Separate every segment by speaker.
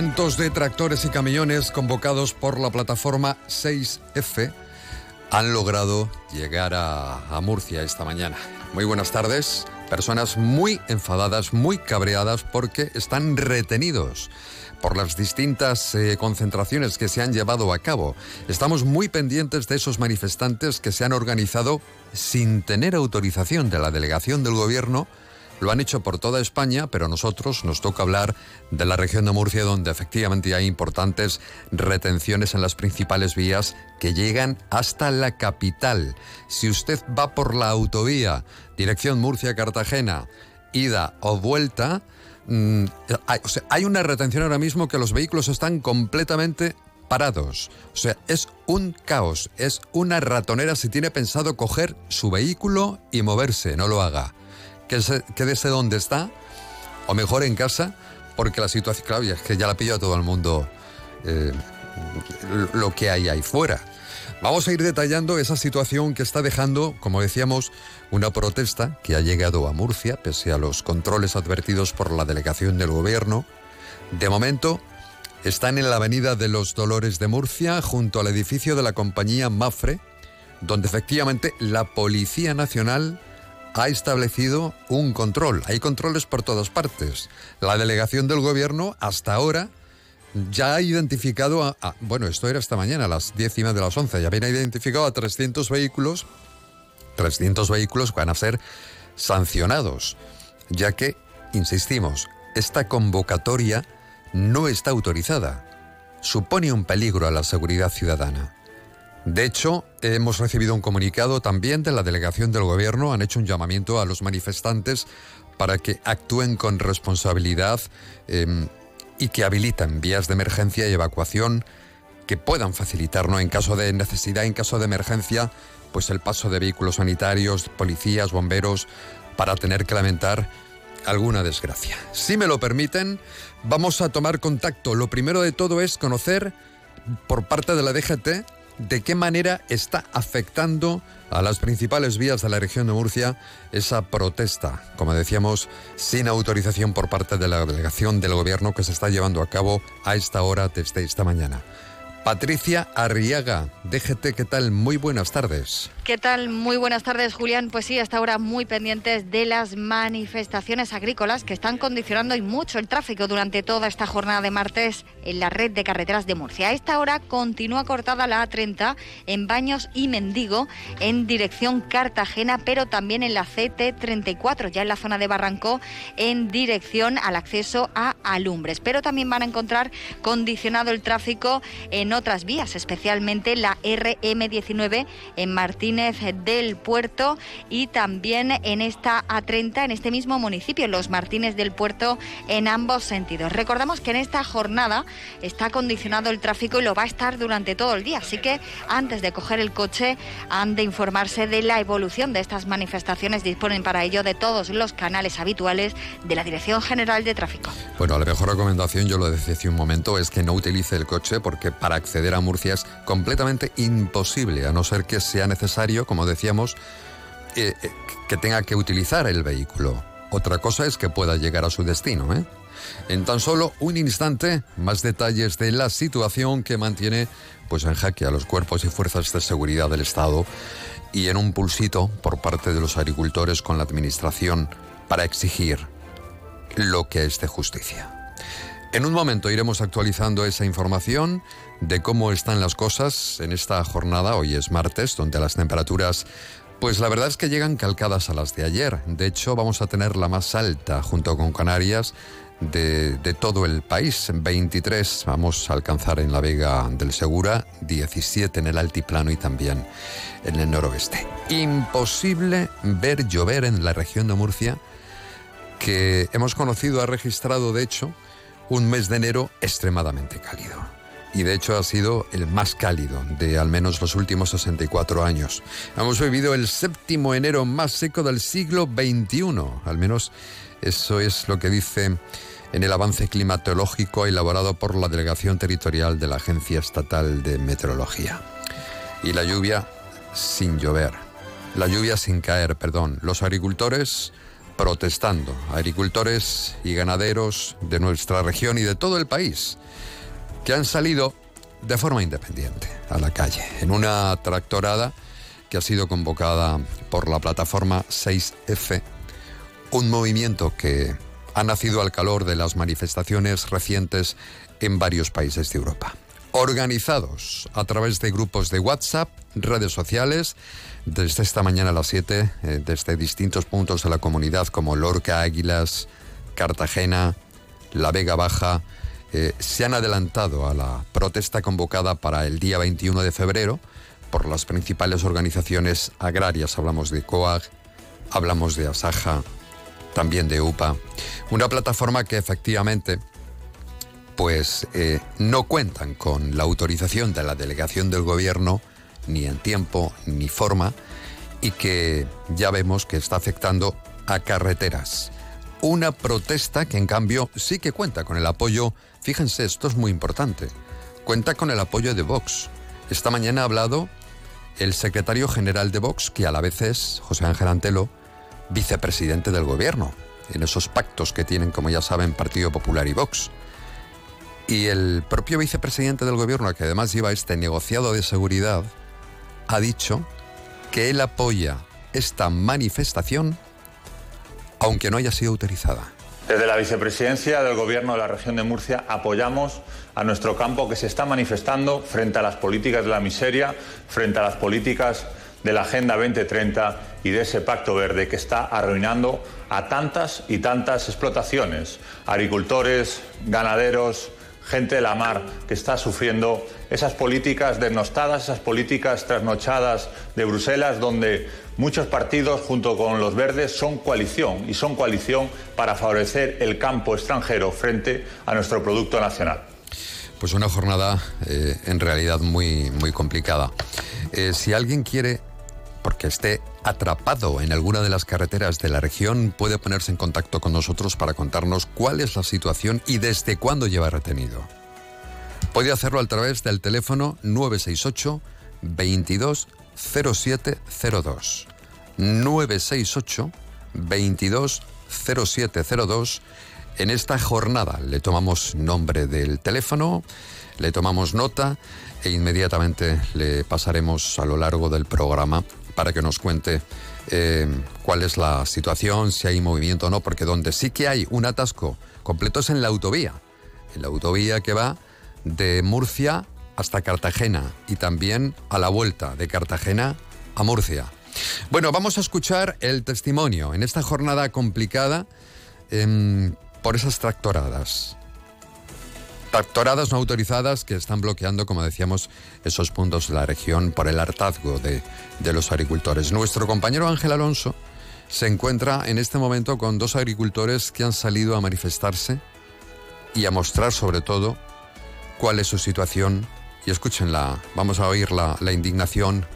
Speaker 1: Cientos de tractores y camiones convocados por la plataforma 6F han logrado llegar a, Murcia esta mañana. Muy buenas tardes. Personas muy enfadadas, muy cabreadas porque están retenidos por las distintas eh, concentraciones que se han llevado a cabo. Estamos muy pendientes de esos manifestantes que se han organizado sin tener autorización de la delegación del gobierno lo han hecho por toda España, pero a nosotros nos toca hablar de la región de Murcia, donde efectivamente hay importantes retenciones en las principales vías que llegan hasta la capital. Si usted va por la autovía, dirección Murcia-Cartagena, ida o vuelta, mmm, hay, hay una retención ahora mismo que los vehículos están completamente parados. O sea, es un caos, es una ratonera si tiene pensado coger su vehículo y moverse, no lo haga quédese donde está, o mejor en casa, porque la situación, claro, es que ya la pilla todo el mundo eh, lo que hay ahí fuera. Vamos a ir detallando esa situación que está dejando, como decíamos, una protesta que ha llegado a Murcia, pese a los controles advertidos por la delegación del gobierno. De momento, están en la Avenida de los Dolores de Murcia, junto al edificio de la compañía Mafre, donde efectivamente la Policía Nacional ha establecido un control. Hay controles por todas partes. La delegación del gobierno hasta ahora ya ha identificado a, bueno, esto era esta mañana a las 10 y media de las 11, ya habían identificado a 300 vehículos, 300 vehículos van a ser sancionados, ya que, insistimos, esta convocatoria no está autorizada. Supone un peligro a la seguridad ciudadana. De hecho, hemos recibido un comunicado también de la delegación del gobierno, han hecho un llamamiento a los manifestantes para que actúen con responsabilidad eh, y que habiliten vías de emergencia y evacuación que puedan facilitarnos en caso de necesidad, en caso de emergencia, pues el paso de vehículos sanitarios, policías, bomberos, para tener que lamentar alguna desgracia. Si me lo permiten, vamos a tomar contacto. Lo primero de todo es conocer por parte de la DGT de qué manera está afectando a las principales vías de la región de Murcia esa protesta, como decíamos, sin autorización por parte de la delegación del gobierno que se está llevando a cabo a esta hora desde esta mañana. Patricia Arriaga, DGT, ¿qué tal? Muy buenas tardes.
Speaker 2: ¿Qué tal? Muy buenas tardes, Julián. Pues sí, hasta ahora muy pendientes de las manifestaciones agrícolas que están condicionando y mucho el tráfico durante toda esta jornada de martes en la red de carreteras de Murcia. A esta hora continúa cortada la A30 en Baños y Mendigo en dirección Cartagena, pero también en la CT34, ya en la zona de Barranco, en dirección al acceso a Alumbres. Pero también van a encontrar condicionado el tráfico en otras vías, especialmente la RM19 en Martínez del Puerto y también en esta A30, en este mismo municipio, los Martínez del Puerto, en ambos sentidos. Recordamos que en esta jornada está condicionado el tráfico y lo va a estar durante todo el día, así que antes de coger el coche han de informarse de la evolución de estas manifestaciones. Disponen para ello de todos los canales habituales de la Dirección General de Tráfico.
Speaker 1: Bueno, la mejor recomendación, yo lo decía hace un momento, es que no utilice el coche porque para acceder a Murcia es completamente imposible, a no ser que sea necesario como decíamos, eh, eh, que tenga que utilizar el vehículo. Otra cosa es que pueda llegar a su destino. ¿eh? En tan solo un instante, más detalles de la situación que mantiene pues, en jaque a los cuerpos y fuerzas de seguridad del Estado y en un pulsito por parte de los agricultores con la Administración para exigir lo que es de justicia. En un momento iremos actualizando esa información de cómo están las cosas en esta jornada. Hoy es martes, donde las temperaturas, pues la verdad es que llegan calcadas a las de ayer. De hecho, vamos a tener la más alta junto con Canarias de, todo el país. 23 vamos a alcanzar en la Vega del Segura, 17 en el altiplano y también en el noroeste. Imposible ver llover en la región de Murcia, que hemos conocido, ha registrado de hecho un mes de enero extremadamente cálido. Y de hecho ha sido el más cálido de al menos los últimos 64 años. Hemos vivido el séptimo enero más seco del siglo XXI. Al menos eso es lo que dice en el avance climatológico elaborado por la Delegación Territorial de la Agencia Estatal de Meteorología. Y la lluvia sin llover. La lluvia sin caer, perdón. Los agricultores protestando, agricultores y ganaderos de nuestra región y de todo el país, que han salido de forma independiente a la calle, en una tractorada que ha sido convocada por la plataforma 6F, un movimiento que ha nacido al calor de las manifestaciones recientes en varios países de Europa. Organizados a través de grupos de WhatsApp, redes sociales, desde esta mañana a las 7, eh, desde distintos puntos de la comunidad como Lorca, Águilas, Cartagena, La Vega Baja, eh, se han adelantado a la protesta convocada para el día 21 de febrero por las principales organizaciones agrarias. Hablamos de COAG, hablamos de Asaja, también de UPA. Una plataforma que efectivamente pues eh, no cuentan con la autorización de la delegación del gobierno ni en tiempo ni forma y que ya vemos que está afectando a carreteras. Una protesta que en cambio sí que cuenta con el apoyo, fíjense, esto es muy importante, cuenta con el apoyo de Vox. Esta mañana ha hablado el secretario general de Vox, que a la vez es José Ángel Antelo, vicepresidente del gobierno, en esos pactos que tienen, como ya saben, Partido Popular y Vox. Y el propio vicepresidente del gobierno, que además lleva este negociado de seguridad, ha dicho que él apoya esta manifestación aunque no haya sido autorizada.
Speaker 3: Desde la vicepresidencia del Gobierno de la región de Murcia apoyamos a nuestro campo que se está manifestando frente a las políticas de la miseria, frente a las políticas de la Agenda 2030 y de ese Pacto Verde que está arruinando a tantas y tantas explotaciones, agricultores, ganaderos, gente de la mar que está sufriendo esas políticas desnostadas, esas políticas trasnochadas de Bruselas, donde muchos partidos, junto con los verdes, son coalición y son coalición para favorecer el campo extranjero frente a nuestro producto nacional.
Speaker 1: Pues una jornada eh, en realidad muy, muy complicada. Eh, si alguien quiere porque esté atrapado en alguna de las carreteras de la región, puede ponerse en contacto con nosotros para contarnos cuál es la situación y desde cuándo lleva retenido. Puede hacerlo a través del teléfono 968 22 0702. 968 22 0702. En esta jornada le tomamos nombre del teléfono, le tomamos nota e inmediatamente le pasaremos a lo largo del programa para que nos cuente eh, cuál es la situación, si hay movimiento o no, porque donde sí que hay un atasco completo es en la autovía, en la autovía que va de Murcia hasta Cartagena y también a la vuelta de Cartagena a Murcia. Bueno, vamos a escuchar el testimonio en esta jornada complicada em, por esas tractoradas tractoradas no autorizadas que están bloqueando, como decíamos, esos puntos de la región por el hartazgo de, de los agricultores. Nuestro compañero Ángel Alonso se encuentra en este momento con dos agricultores que han salido a manifestarse y a mostrar sobre todo cuál es su situación. Y escúchenla, vamos a oír la, la indignación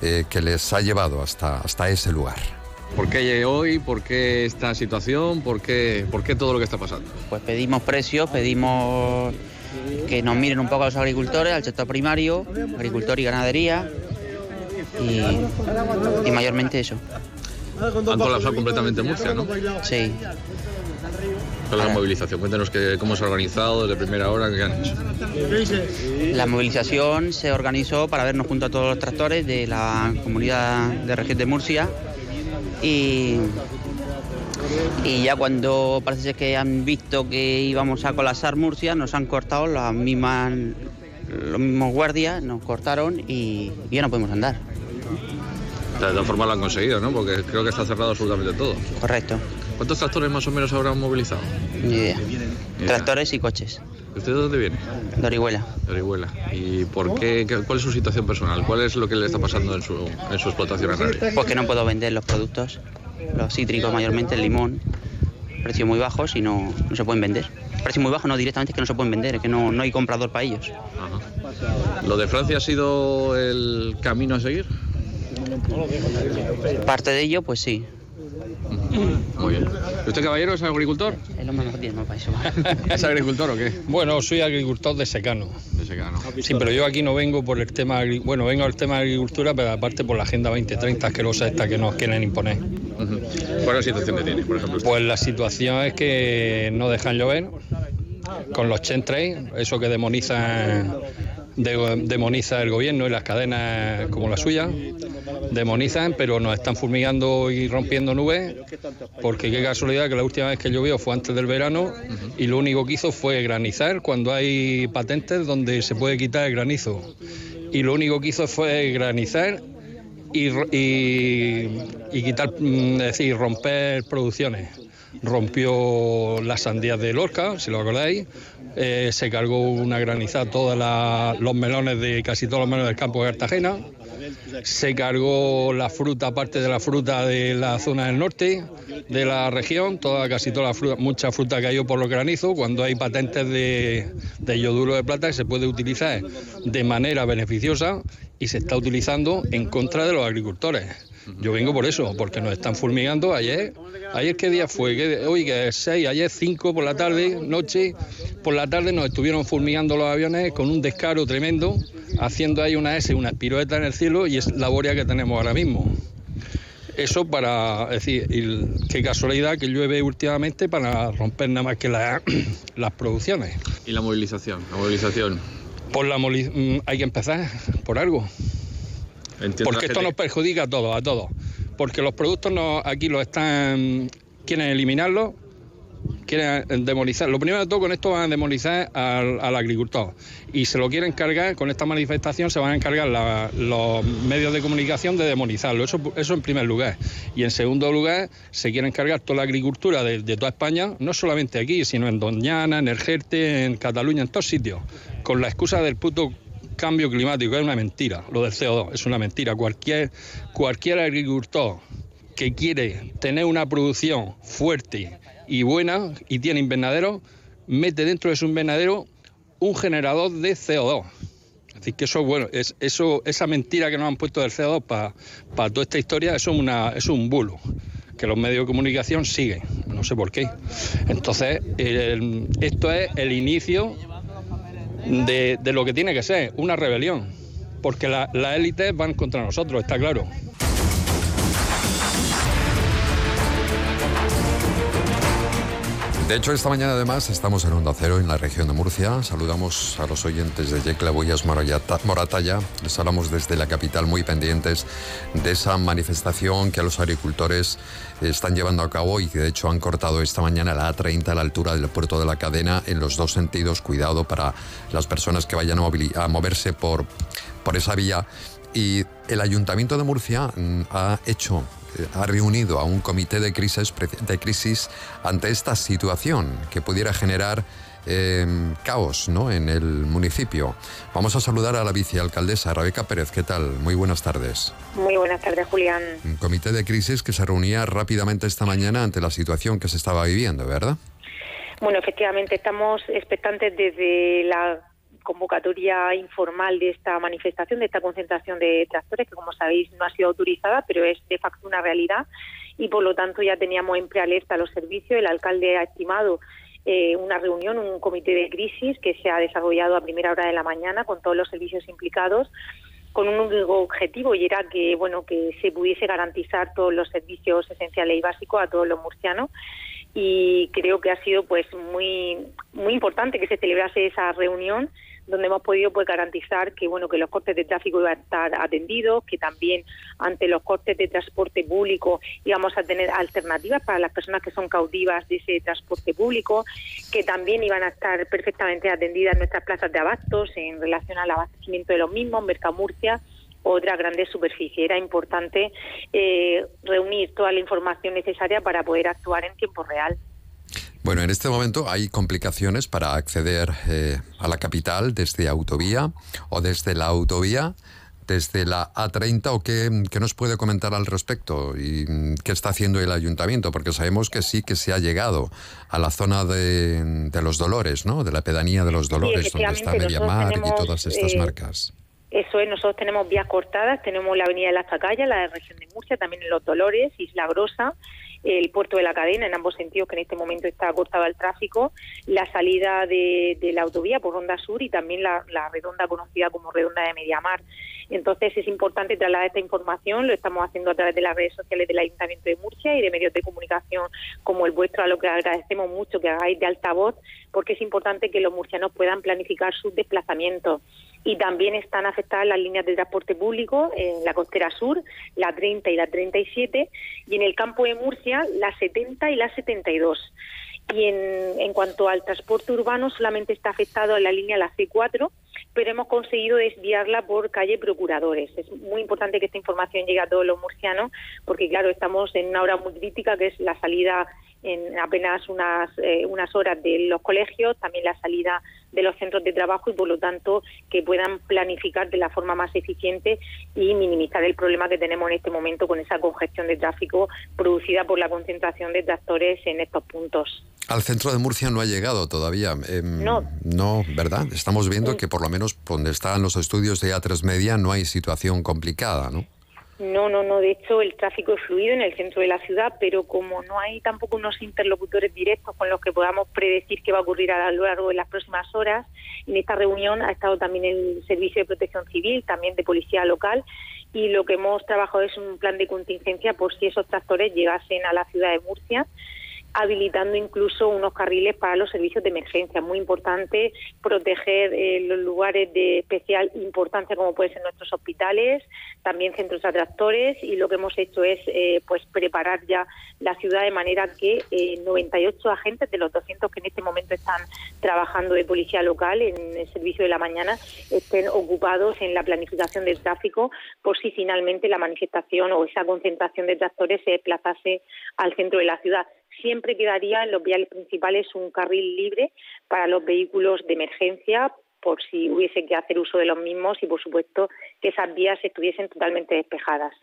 Speaker 1: eh, que les ha llevado hasta, hasta ese lugar.
Speaker 4: ¿Por qué hoy? ¿Por qué esta situación? ¿Por qué, ¿Por qué todo lo que está pasando?
Speaker 5: Pues pedimos precios, pedimos que nos miren un poco a los agricultores, al sector primario, agricultor y ganadería, y, mayormente eso.
Speaker 4: Han colapsado completamente Murcia, ¿no?
Speaker 5: Sí.
Speaker 4: ¿Cuál es la movilización? Cuéntanos que, cómo se ha organizado desde primera hora, qué han hecho.
Speaker 5: La movilización se organizó para vernos junto a todos los tractores de la comunidad de región de Murcia y, y ya cuando parece que han visto que íbamos a colapsar Murcia, nos han cortado las mismas, los mismos guardias, nos cortaron y, ya no podemos andar.
Speaker 4: De todas formas lo han conseguido, ¿no? Porque creo que está cerrado absolutamente todo.
Speaker 5: Correcto.
Speaker 4: ¿Cuántos tractores más o menos habrán movilizado?
Speaker 5: Ni idea. Tractores y coches.
Speaker 4: ¿Usted de dónde viene?
Speaker 5: De Orihuela.
Speaker 4: De Orihuela. ¿Y por qué, qué- cuál es su situación personal? ¿Cuál es lo que le está pasando en su, en su explotación agraria?
Speaker 5: Pues que no puedo vender los productos, los cítricos mayormente, el limón, precios muy bajos y no, no se pueden vender. Precios muy bajos no directamente es que no se pueden vender, es que no, no hay comprador para ellos.
Speaker 4: Ajá. ¿Lo de Francia ha sido el camino a seguir?
Speaker 5: Parte de ello, pues sí.
Speaker 4: Muy bien. ¿Usted, caballero, es agricultor?
Speaker 5: El hombre mejor tiene más para eso.
Speaker 4: ¿Es agricultor o qué?
Speaker 6: Bueno, soy agricultor de secano.
Speaker 4: De secano.
Speaker 6: Sí, pero yo aquí no vengo por el tema, bueno, vengo al tema de agricultura, pero aparte por la Agenda 2030 asquerosa esta que nos quieren imponer.
Speaker 4: ¿Cuál es la situación que tiene, por ejemplo? usted?
Speaker 6: Pues la situación es que no dejan llover con los chemtrails, eso que demoniza, de- demoniza el gobierno y las cadenas como la suya, demonizan, pero nos están fumigando y rompiendo nubes, porque qué casualidad que la última vez que llovió fue antes del verano y lo único que hizo fue granizar cuando hay patentes donde se puede quitar el granizo. Y lo único que hizo fue granizar y, y, y quitar, mm, es decir, romper producciones. Rompió las sandías de Lorca, si lo acordáis, eh, se cargó una granizada todos los melones de casi todos los melones del campo de Cartagena, se cargó la fruta, parte de la fruta de la zona del norte de la región, toda, casi toda la fruta, mucha fruta cayó por los granizos, cuando hay patentes de, de yoduro de plata que se puede utilizar de manera beneficiosa y se está utilizando en contra de los agricultores. Yo vengo por eso, porque nos están fulmigando ayer. ¿Ayer qué día fue? ¿Qué- Hoy que es 6, ayer 5 por la tarde, noche. Por la tarde nos estuvieron fulmigando los aviones con un descaro tremendo, haciendo ahí una S, una pirueta en el cielo y es la borea que tenemos ahora mismo. Eso para decir, y qué casualidad que llueve últimamente para romper nada más que la- las producciones.
Speaker 4: ¿Y la movilización? La movilización.
Speaker 6: Por la mm, hay que empezar por algo.
Speaker 4: Entiendo
Speaker 6: Porque esto nos perjudica a todos, a todos. Porque los productos no, aquí los están, quieren eliminarlos, quieren demonizar. Lo primero de todo, con esto van a demonizar al, al agricultor. Y se lo quieren cargar, con esta manifestación se van a encargar la- los medios de comunicación de demonizarlo. Eso, eso en primer lugar. Y en segundo lugar, se quieren cargar toda la agricultura de, de toda España, no solamente aquí, sino en Doñana, en Ergerte, en Cataluña, en todos sitios, con la excusa del puto cambio climático, es una mentira, lo del CO2, es una mentira. Cualquier, agricultor que quiere tener una producción fuerte y buena y tiene invernadero, mete dentro de su invernadero un generador de CO2. Es decir, que eso, bueno, esa mentira que nos han puesto del CO2 para toda esta historia, es, un bulo que los medios de comunicación siguen, no sé por qué. Entonces, esto es el inicio de, de lo que tiene que ser, una rebelión, porque la- las élites van contra nosotros, está claro.
Speaker 1: De hecho, esta mañana además estamos en Onda Cero, en la región de Murcia. Saludamos a los oyentes de Yecla, Boyas, Moratalla. Les hablamos desde la capital muy pendientes de esa manifestación que los agricultores están llevando a cabo y que de hecho han cortado esta mañana la A30 a la altura del puerto de la cadena en los dos sentidos. Cuidado para las personas que vayan a, a moverse por, por esa vía. Y el Ayuntamiento de Murcia mm, ha hecho, ha reunido a un comité de crisis, de crisis ante esta situación que pudiera generar eh, caos ¿no? en el municipio. Vamos a saludar a la vicealcaldesa Rebeca Pérez. ¿Qué tal? Muy buenas tardes.
Speaker 7: Muy buenas tardes, Julián.
Speaker 1: Un comité de crisis que se reunía rápidamente esta mañana ante la situación que se estaba viviendo, ¿verdad?
Speaker 7: Bueno, efectivamente, estamos expectantes desde la convocatoria informal de esta manifestación, de esta concentración de tractores, que como sabéis no ha sido autorizada, pero es de facto una realidad y por lo tanto ya teníamos en prealerta los servicios. El alcalde ha estimado eh, una reunión, un comité de crisis que se ha desarrollado a primera hora de la mañana con todos los servicios implicados con un único objetivo y era que bueno que se pudiese garantizar todos los servicios esenciales y básicos a todos los murcianos y creo que ha sido pues muy muy importante que se celebrase esa reunión donde hemos podido pues garantizar que bueno que los costes de tráfico iban a estar atendidos, que también ante los costes de transporte público íbamos a tener alternativas para las personas que son cautivas de ese transporte público, que también iban a estar perfectamente atendidas nuestras plazas de abastos en relación al abastecimiento de los mismos, Mercamurcia otras grandes superficies. Era importante eh, reunir toda la información necesaria para poder actuar en tiempo real.
Speaker 1: Bueno, en este momento hay complicaciones para acceder eh, a la capital desde autovía o desde la autovía desde la A30 o qué, nos puede comentar al respecto y mm, qué está haciendo el ayuntamiento, porque sabemos que sí que se ha llegado a la zona de, los Dolores, ¿no? De la pedanía de los Dolores, donde está Mediamar y todas estas eh, marcas.
Speaker 7: Eso es, nosotros tenemos vías cortadas, tenemos la avenida de las Zacayas, la de la región de Murcia, también en Los Dolores, Isla Grosa, el puerto de la cadena, en ambos sentidos, que en este momento está cortado al tráfico, la salida de, la autovía por Ronda Sur y también la, redonda conocida como redonda de Mediamar. Entonces es importante trasladar esta información, lo estamos haciendo a través de las redes sociales del Ayuntamiento de Murcia y de medios de comunicación como el vuestro, a lo que agradecemos mucho que hagáis de altavoz, porque es importante que los murcianos puedan planificar sus desplazamientos y también están afectadas las líneas de transporte público en la costera sur, la 30 y la 37, y en el campo de Murcia, la 70 y la 72. Y en, en cuanto al transporte urbano, solamente está afectado en la línea la C4, pero hemos conseguido desviarla por calle Procuradores. Es muy importante que esta información llegue a todos los murcianos, porque claro, estamos en una hora muy crítica, que es la salida en apenas unas, eh, unas horas de los colegios, también la salida de los centros de trabajo y por lo tanto que puedan planificar de la forma más eficiente y minimizar el problema que tenemos en este momento con esa congestión de tráfico producida por la concentración de tractores en estos puntos.
Speaker 1: Al centro de Murcia no ha llegado todavía. Em, no. No, ¿verdad? Estamos viendo que por lo menos donde están los estudios de A3 Media no hay situación complicada, ¿no?
Speaker 7: No, no, no. De hecho, el tráfico es fluido en el centro de la ciudad, pero como no hay tampoco unos interlocutores directos con los que podamos predecir qué va a ocurrir a lo largo de las próximas horas, en esta reunión ha estado también el Servicio de Protección Civil, también de Policía Local, y lo que hemos trabajado es un plan de contingencia por si esos tractores llegasen a la ciudad de Murcia habilitando incluso unos carriles para los servicios de emergencia. Muy importante proteger eh, los lugares de especial importancia como pueden ser nuestros hospitales, también centros atractores y lo que hemos hecho es eh, pues preparar ya la ciudad de manera que 98 eh, agentes de los 200 que en este momento están trabajando de policía local en el servicio de la mañana estén ocupados en la planificación del tráfico por si finalmente la manifestación o esa concentración de tractores se desplazase al centro de la ciudad siempre quedaría en los viales principales un carril libre para los vehículos de emergencia por si hubiese que hacer uso de los mismos y por supuesto que esas vías estuviesen totalmente despejadas.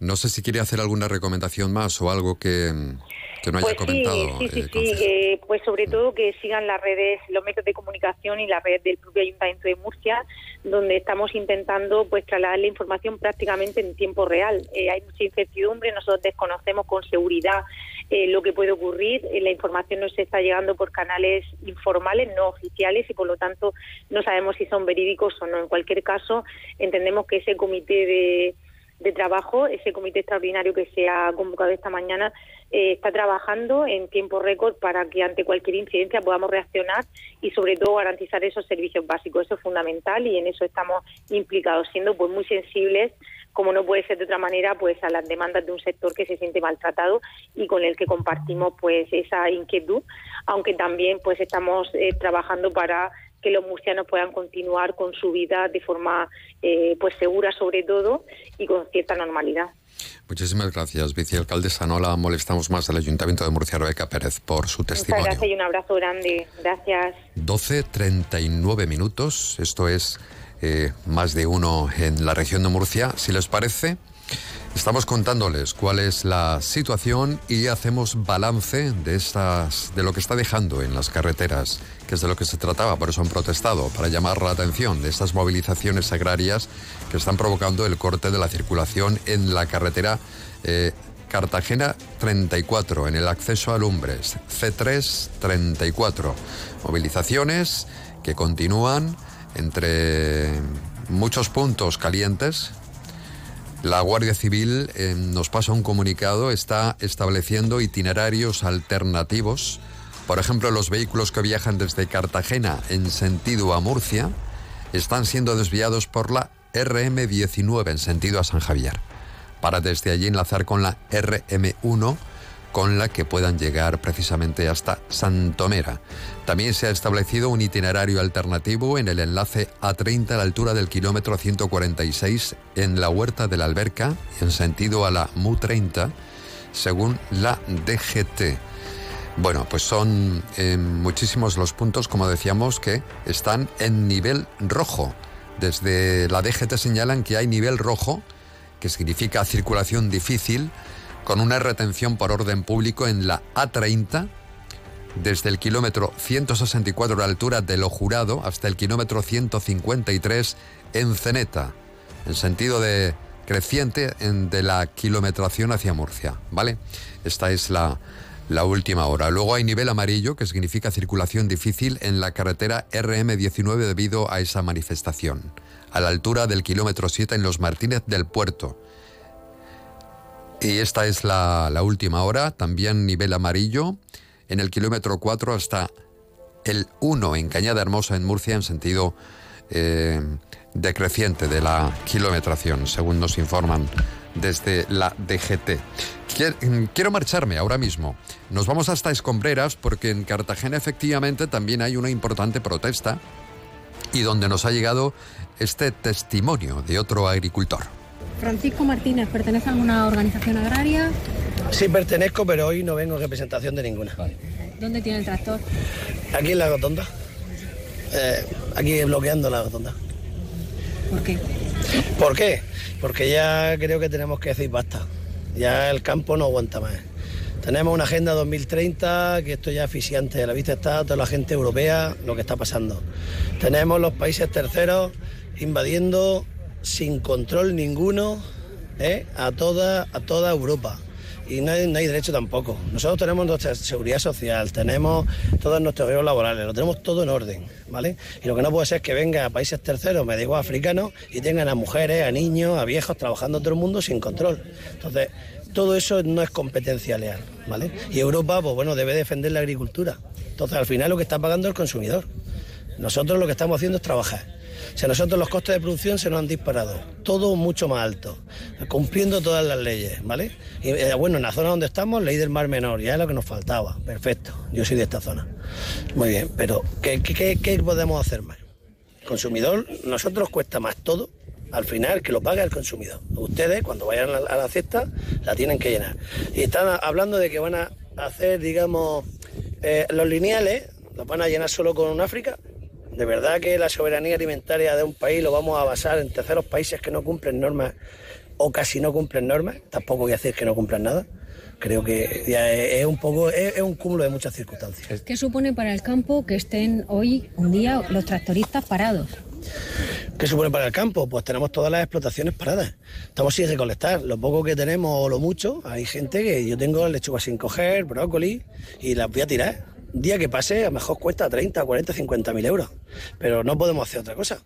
Speaker 1: No sé si quiere hacer alguna recomendación más o algo que, no haya
Speaker 7: pues
Speaker 1: comentado.
Speaker 7: Sí, sí, sí, sí eh, pues sobre todo que sigan las redes, los medios de comunicación y la red del propio Ayuntamiento de Murcia, donde estamos intentando pues trasladar la información prácticamente en tiempo real. Eh, hay mucha incertidumbre, nosotros desconocemos con seguridad eh, lo que puede ocurrir, la información nos está llegando por canales informales, no oficiales, y por lo tanto no sabemos si son verídicos o no. En cualquier caso, entendemos que ese comité de de trabajo, ese comité extraordinario que se ha convocado esta mañana eh, está trabajando en tiempo récord para que ante cualquier incidencia podamos reaccionar y sobre todo garantizar esos servicios básicos. Eso es fundamental y en eso estamos implicados, siendo pues muy sensibles, como no puede ser de otra manera, pues a las demandas de un sector que se siente maltratado y con el que compartimos pues esa inquietud, aunque también pues estamos eh, trabajando para que los murcianos puedan continuar con su vida de forma eh, pues segura sobre todo y con cierta normalidad.
Speaker 1: Muchísimas gracias, vicealcaldesa. No la molestamos más al Ayuntamiento de Murcia, Rebeca Pérez, por su testimonio.
Speaker 7: Muchas gracias y un abrazo grande. Gracias.
Speaker 1: 12.39 minutos. Esto es eh, más de uno en la región de Murcia. Si les parece, Estamos contándoles cuál es la situación y hacemos balance de estas de lo que está dejando en las carreteras, que es de lo que se trataba, por eso han protestado, para llamar la atención de estas movilizaciones agrarias que están provocando el corte de la circulación en la carretera eh, Cartagena 34, en el acceso a Lumbres, C3 34. Movilizaciones que continúan entre muchos puntos calientes la Guardia Civil eh, nos pasa un comunicado, está estableciendo itinerarios alternativos. Por ejemplo, los vehículos que viajan desde Cartagena en sentido a Murcia están siendo desviados por la RM19 en sentido a San Javier, para desde allí enlazar con la RM1 con la que puedan llegar precisamente hasta Santomera. También se ha establecido un itinerario alternativo en el enlace A30 a la altura del kilómetro 146 en la Huerta de la Alberca en sentido a la MU30 según la DGT. Bueno, pues son eh, muchísimos los puntos, como decíamos, que están en nivel rojo. Desde la DGT señalan que hay nivel rojo, que significa circulación difícil, con una retención por orden público en la A30, desde el kilómetro 164 de altura de Lo Jurado hasta el kilómetro 153 en Ceneta, en sentido de creciente de la kilometración hacia Murcia, ¿vale? Esta es la, la última hora. Luego hay nivel amarillo, que significa circulación difícil en la carretera RM19 debido a esa manifestación, a la altura del kilómetro 7 en Los Martínez del Puerto. Y esta es la, última hora, también nivel amarillo, en el kilómetro 4 hasta el 1 en Cañada Hermosa, en Murcia, en sentido eh, decreciente de la kilometración, según nos informan desde la DGT. Quiero marcharme ahora mismo. Nos vamos hasta Escombreras porque en Cartagena efectivamente también hay una importante protesta y donde nos ha llegado este testimonio de otro agricultor.
Speaker 8: Francisco Martínez, ¿pertenece a alguna organización agraria?
Speaker 9: Sí, pertenezco, pero hoy no vengo en representación de ninguna.
Speaker 8: ¿Dónde tiene el tractor?
Speaker 9: Aquí en la rotonda. Eh, aquí bloqueando la rotonda.
Speaker 8: ¿Por qué?
Speaker 9: ¿Por qué? Porque ya creo que tenemos que decir basta. Ya el campo no aguanta más. Tenemos una agenda 2030 que esto ya es asfixiante. A la vista está toda la gente europea lo que está pasando. Tenemos los países terceros invadiendo sin control ninguno ¿eh? a, toda, a toda Europa y no hay, derecho tampoco. Nosotros tenemos nuestra seguridad social, tenemos todos nuestros derechos laborales, lo tenemos todo en orden, ¿vale? Y lo que no puede ser es que venga a países terceros, me digo africanos, y tengan a mujeres, a niños, a viejos trabajando todo el mundo sin control. Entonces, todo eso no es competencia leal, ¿vale? Y Europa, pues bueno, debe defender la agricultura. Entonces, al final lo que está pagando es el consumidor. Nosotros lo que estamos haciendo es trabajar. O sea, nosotros los costes de producción se nos han disparado, todo mucho más alto, cumpliendo todas las leyes, ¿vale? Y eh, bueno, en la zona donde estamos, ley del Mar Menor, ya es lo que nos faltaba, perfecto, yo soy de esta zona. Muy bien, pero ¿qué, qué, podemos hacer más? consumidor, nosotros cuesta más todo, al final que lo paga el consumidor. Ustedes, cuando vayan a la, cesta, la tienen que llenar. Y están hablando de que van a hacer, digamos, eh, los lineales, los van a llenar solo con un África, ¿De verdad que la soberanía alimentaria de un país lo vamos a basar en terceros países que no cumplen normas o casi no cumplen normas? Tampoco voy a decir que no cumplan nada. Creo que es un poco es, un cúmulo de muchas circunstancias.
Speaker 8: ¿Qué supone para el campo que estén hoy un día los tractoristas parados?
Speaker 9: ¿Qué supone para el campo? Pues tenemos todas las explotaciones paradas. Estamos sin recolectar. Lo poco que tenemos o lo mucho, hay gente que yo tengo lechuga sin coger, brócoli, y las voy a tirar día que pase, a lo mejor cuesta 30, 40, 50 mil euros. Pero no podemos hacer otra cosa.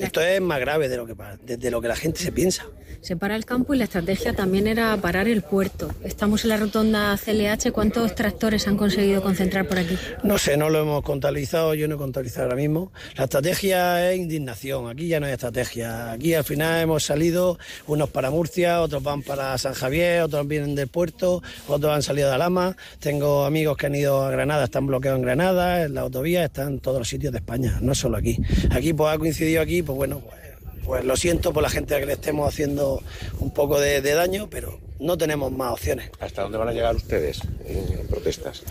Speaker 9: Esto es más grave de lo que, de, lo que la gente se piensa.
Speaker 8: Se para el campo y la estrategia también era parar el puerto. Estamos en la rotonda CLH. ¿Cuántos tractores han conseguido concentrar por aquí?
Speaker 9: No sé, no lo hemos contabilizado, yo no he contabilizado ahora mismo. La estrategia es indignación. Aquí ya no hay estrategia. Aquí al final hemos salido unos para Murcia, otros van para San Javier, otros vienen del puerto, otros han salido de Alama. Tengo amigos que han ido a Granada, están bloqueados en Granada, en la autovía, están en todos los sitios de España, no solo aquí. Aquí pues ha coincidido aquí pues bueno, pues, pues, lo siento por la gente a que le estemos haciendo un poco de, daño, pero no tenemos más opciones.
Speaker 10: ¿Hasta dónde van a llegar ustedes en protestas?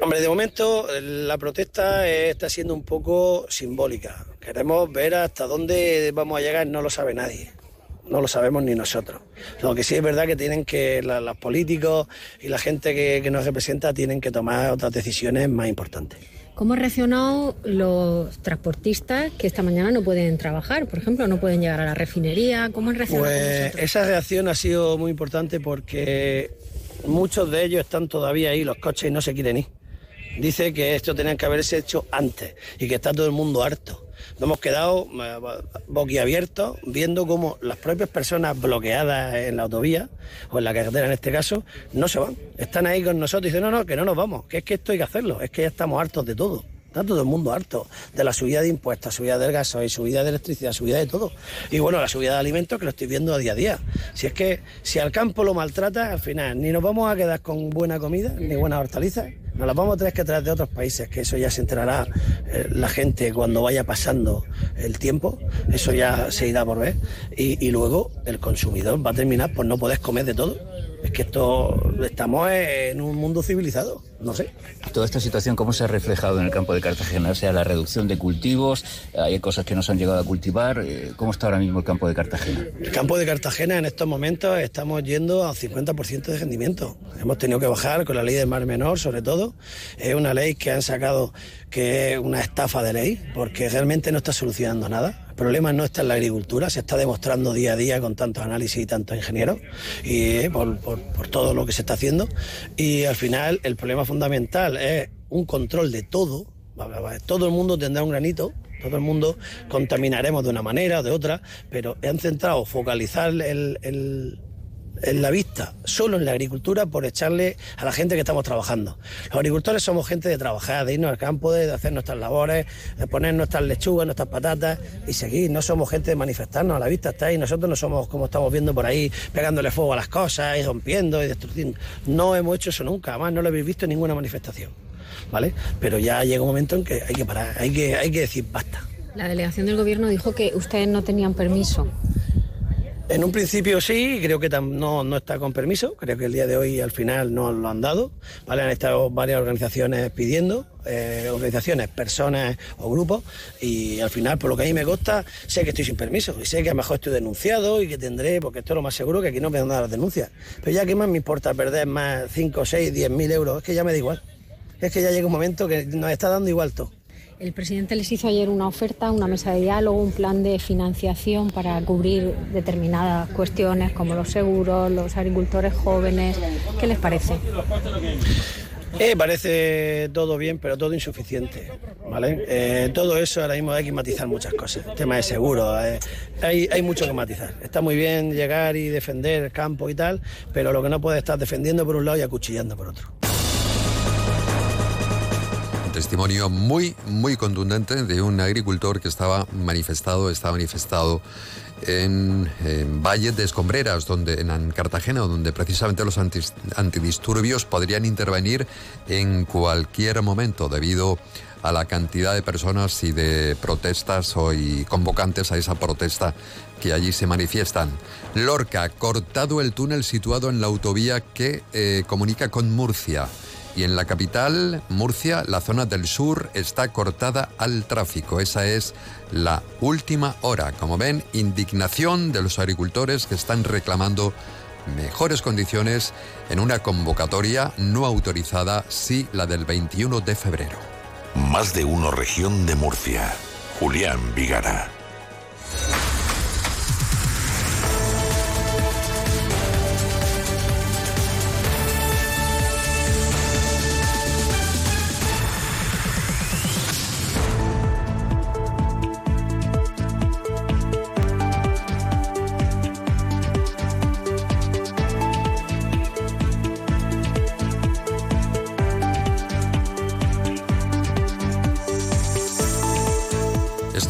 Speaker 9: Hombre, de momento la protesta está siendo un poco simbólica. Queremos ver hasta dónde vamos a llegar, no lo sabe nadie. No lo sabemos ni nosotros. Lo que sí es verdad que tienen que, los políticos y la gente que nos representa tienen que tomar otras decisiones más importantes.
Speaker 8: ¿Cómo han reaccionado los transportistas que esta mañana no pueden trabajar? Por ejemplo, no pueden llegar a la refinería. ¿Cómo han reaccionado?
Speaker 9: Pues esa reacción ha sido muy importante porque muchos de ellos están todavía ahí, los coches, y no se quieren ir. Dice que esto tenía que haberse hecho antes y que está todo el mundo harto. Nos hemos quedado eh, boquiabiertos viendo cómo las propias personas bloqueadas en la autovía o en la carretera en este caso no se van. Están ahí con nosotros y dicen, no, no, que no nos vamos, que es que esto hay que hacerlo, es que ya estamos hartos de todo. Está todo el mundo harto de la subida de impuestos, subida del gasoil, subida de electricidad, subida de todo. Y bueno, la subida de alimentos que lo estoy viendo a día a día. Si es que si al campo lo maltrata, al final ni nos vamos a quedar con buena comida, ni buenas hortalizas, nos las vamos a tener que traer de otros países, que eso ya se enterará eh, la gente cuando vaya pasando el tiempo, eso ya se irá por ver. Y, y luego el consumidor va a terminar por no poder comer de todo. Es que esto estamos en un mundo civilizado, no sé.
Speaker 11: Toda esta situación, ¿cómo se ha reflejado en el campo de Cartagena? O sea, la reducción de cultivos, hay cosas que no se han llegado a cultivar. eh, ¿Cómo está ahora mismo el campo de Cartagena?
Speaker 9: El campo de Cartagena en estos momentos estamos yendo al 50% de rendimiento. Hemos tenido que bajar con la ley del mar menor, sobre todo. Es una ley que han sacado que es una estafa de ley, porque realmente no está solucionando nada. Problema no está en la agricultura, se está demostrando día a día con tantos análisis y tantos ingenieros y eh, por todo lo que se está haciendo. Y al final el problema fundamental es un control de todo. Todo el mundo tendrá un granito, todo el mundo contaminaremos de una manera o de otra, pero han centrado focalizar el- el, en la vista solo en la agricultura por echarle a la gente que estamos trabajando. Los agricultores somos gente de trabajar, de irnos al campo, de hacer nuestras labores, de poner nuestras lechugas, nuestras patatas y seguir. No somos gente de manifestarnos, a la vista está ahí. Nosotros no somos como estamos viendo por ahí, pegándole fuego a las cosas y rompiendo y destruyendo. No hemos hecho eso nunca, además no lo habéis visto en ninguna manifestación. ¿Vale? Pero ya llega un momento en que hay que parar, hay que, hay que decir basta.
Speaker 8: La delegación del gobierno dijo que ustedes no tenían permiso.
Speaker 9: En un principio sí, creo que no, no está con permiso, creo que el día de hoy al final no lo han dado, ¿vale? Han estado varias organizaciones pidiendo, eh, organizaciones, personas o grupos, y al final, por lo que a mí me consta, sé que estoy sin permiso, y sé que a lo mejor estoy denunciado y que tendré, porque esto es lo más seguro, que aquí no me van a dar las denuncias. Pero ya, ¿qué más me importa perder más 5, 6, 10 mil euros? Es que ya me da igual. Es que ya llega un momento que nos está dando igual todo.
Speaker 8: El presidente les hizo ayer una oferta, una mesa de diálogo, un plan de financiación para cubrir determinadas cuestiones como los seguros, los agricultores jóvenes. ¿Qué les parece?
Speaker 9: Eh, parece todo bien, pero todo insuficiente. ¿vale? Eh, todo eso ahora mismo hay que matizar muchas cosas. El tema de seguro, eh, hay, hay mucho que matizar. Está muy bien llegar y defender el campo y tal, pero lo que no puede estar defendiendo por un lado y acuchillando por otro.
Speaker 1: Testimonio muy, muy contundente de un agricultor que estaba manifestado, está manifestado en, en Valle de Escombreras, donde, en Cartagena, donde precisamente los antidisturbios podrían intervenir en cualquier momento debido a la cantidad de personas y de protestas o convocantes a esa protesta que allí se manifiestan. Lorca, cortado el túnel situado en la autovía que eh, comunica con Murcia. Y en la capital, Murcia, la zona del sur está cortada al tráfico. Esa es la última hora. Como ven, indignación de los agricultores que están reclamando mejores condiciones en una convocatoria no autorizada, sí la del 21 de febrero.
Speaker 12: Más de uno región de Murcia. Julián Vigara.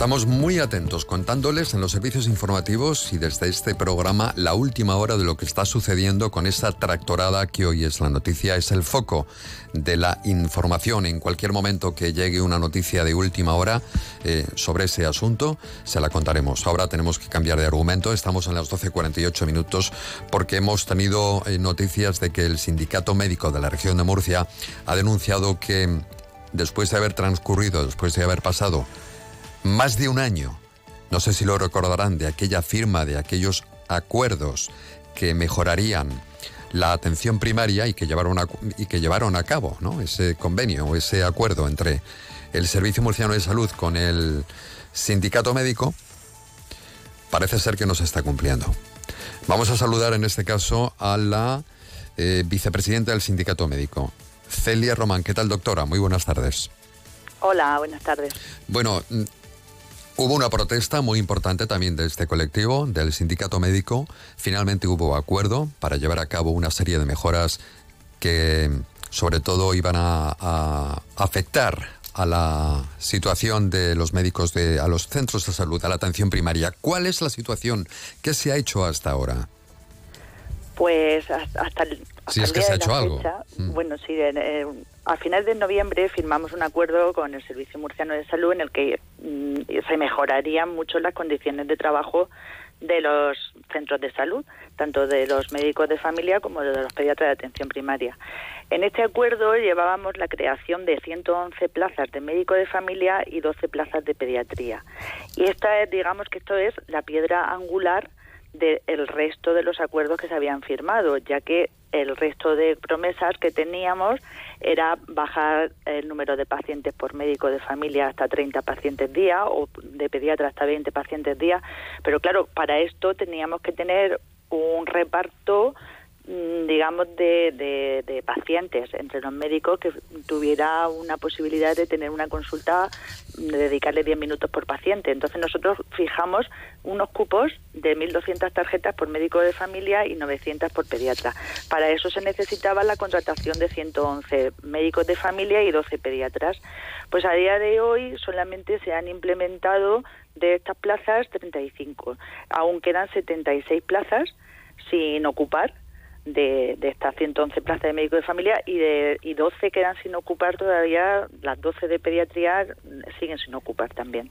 Speaker 1: Estamos muy atentos contándoles en los servicios informativos y desde este programa la última hora de lo que está sucediendo con esta tractorada que hoy es la noticia, es el foco de la información. En cualquier momento que llegue una noticia de última hora eh, sobre ese asunto, se la contaremos. Ahora tenemos que cambiar de argumento, estamos en las 12.48 minutos porque hemos tenido eh, noticias de que el Sindicato Médico de la región de Murcia ha denunciado que después de haber transcurrido, después de haber pasado más de un año, no sé si lo recordarán, de aquella firma, de aquellos acuerdos que mejorarían la atención primaria y que llevaron a, y que llevaron a cabo ¿no? ese convenio o ese acuerdo entre el Servicio Murciano de Salud con el sindicato médico, parece ser que no se está cumpliendo. Vamos a saludar en este caso a la eh, vicepresidenta del sindicato médico, Celia Román. ¿Qué tal, doctora? Muy buenas tardes.
Speaker 13: Hola, buenas tardes.
Speaker 1: Bueno, hubo una protesta muy importante también de este colectivo, del sindicato médico. Finalmente hubo acuerdo para llevar a cabo una serie de mejoras que sobre todo iban a, a afectar a la situación de los médicos de a los centros de salud, a la atención primaria. ¿Cuál es la situación? ¿Qué se ha hecho hasta ahora?
Speaker 13: Pues hasta, el,
Speaker 1: si es que se ha hecho algo.
Speaker 13: Mm. Bueno, sí, eh, a finales de noviembre firmamos un acuerdo con el Servicio Murciano de Salud en el que mm, se mejorarían mucho las condiciones de trabajo de los centros de salud, tanto de los médicos de familia como de los pediatras de atención primaria. En este acuerdo llevábamos la creación de 111 plazas de médico de familia y 12 plazas de pediatría. Y esta es, digamos que esto es la piedra angular del resto de los acuerdos que se habían firmado, ya que el resto de promesas que teníamos era bajar el número de pacientes por médico de familia hasta 30 pacientes día o de pediatra hasta 20 pacientes día, pero claro, para esto teníamos que tener un reparto digamos, de, de, pacientes entre los médicos que tuviera una posibilidad de tener una consulta, de dedicarle 10 minutos por paciente. Entonces nosotros fijamos unos cupos de 1.200 tarjetas por médico de familia y 900 por pediatra. Para eso se necesitaba la contratación de 111 médicos de familia y 12 pediatras. Pues a día de hoy solamente se han implementado de estas plazas 35. Aún quedan 76 plazas sin ocupar de, de estas 111 plazas de médico de familia y, de, y 12 quedan sin ocupar todavía, las 12 de pediatría siguen sin ocupar también.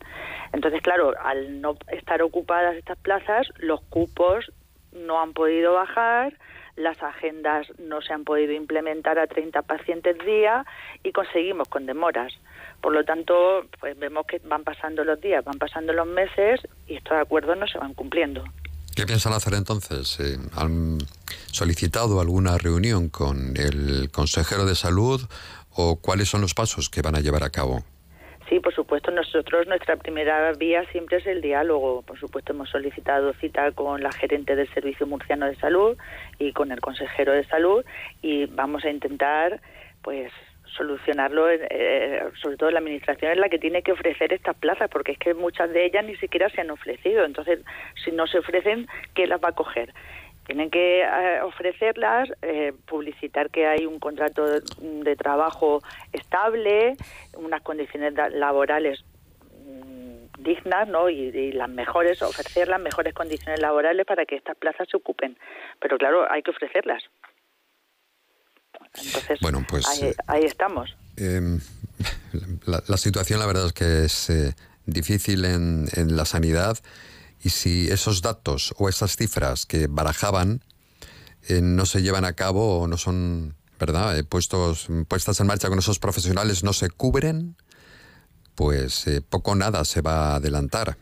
Speaker 13: Entonces, claro, al no estar ocupadas estas plazas, los cupos no han podido bajar, las agendas no se han podido implementar a 30 pacientes día y conseguimos con demoras. Por lo tanto, pues vemos que van pasando los días, van pasando los meses y estos acuerdos no se van cumpliendo.
Speaker 1: ¿Qué piensan hacer entonces? Eh, ¿Han solicitado alguna reunión con el consejero de salud o cuáles son los pasos que van a llevar a cabo?
Speaker 13: Sí, por supuesto, nosotros nuestra primera vía siempre es el diálogo. Por supuesto, hemos solicitado cita con la gerente del Servicio Murciano de Salud y con el consejero de salud y vamos a intentar pues solucionarlo, eh, sobre todo la administración es la que tiene que ofrecer estas plazas, porque es que muchas de ellas ni siquiera se han ofrecido. Entonces, si no se ofrecen, ¿qué las va a coger? Tienen que eh, ofrecerlas, eh, publicitar que hay un contrato de, trabajo estable, unas condiciones laborales mm, dignas ¿no? Y, y, las mejores, ofrecer las mejores condiciones laborales para que estas plazas se ocupen. Pero claro, hay que ofrecerlas. Entonces,
Speaker 1: bueno, pues,
Speaker 13: ahí, eh, estamos.
Speaker 1: Em, la, situación, la verdad es que es eh, difícil en, en, la sanidad y si esos datos o esas cifras que barajaban eh, no se llevan a cabo o no son, ¿verdad?, puestos, puestas en marcha con esos profesionales, no se cubren, pues poco nada se va a adelantar.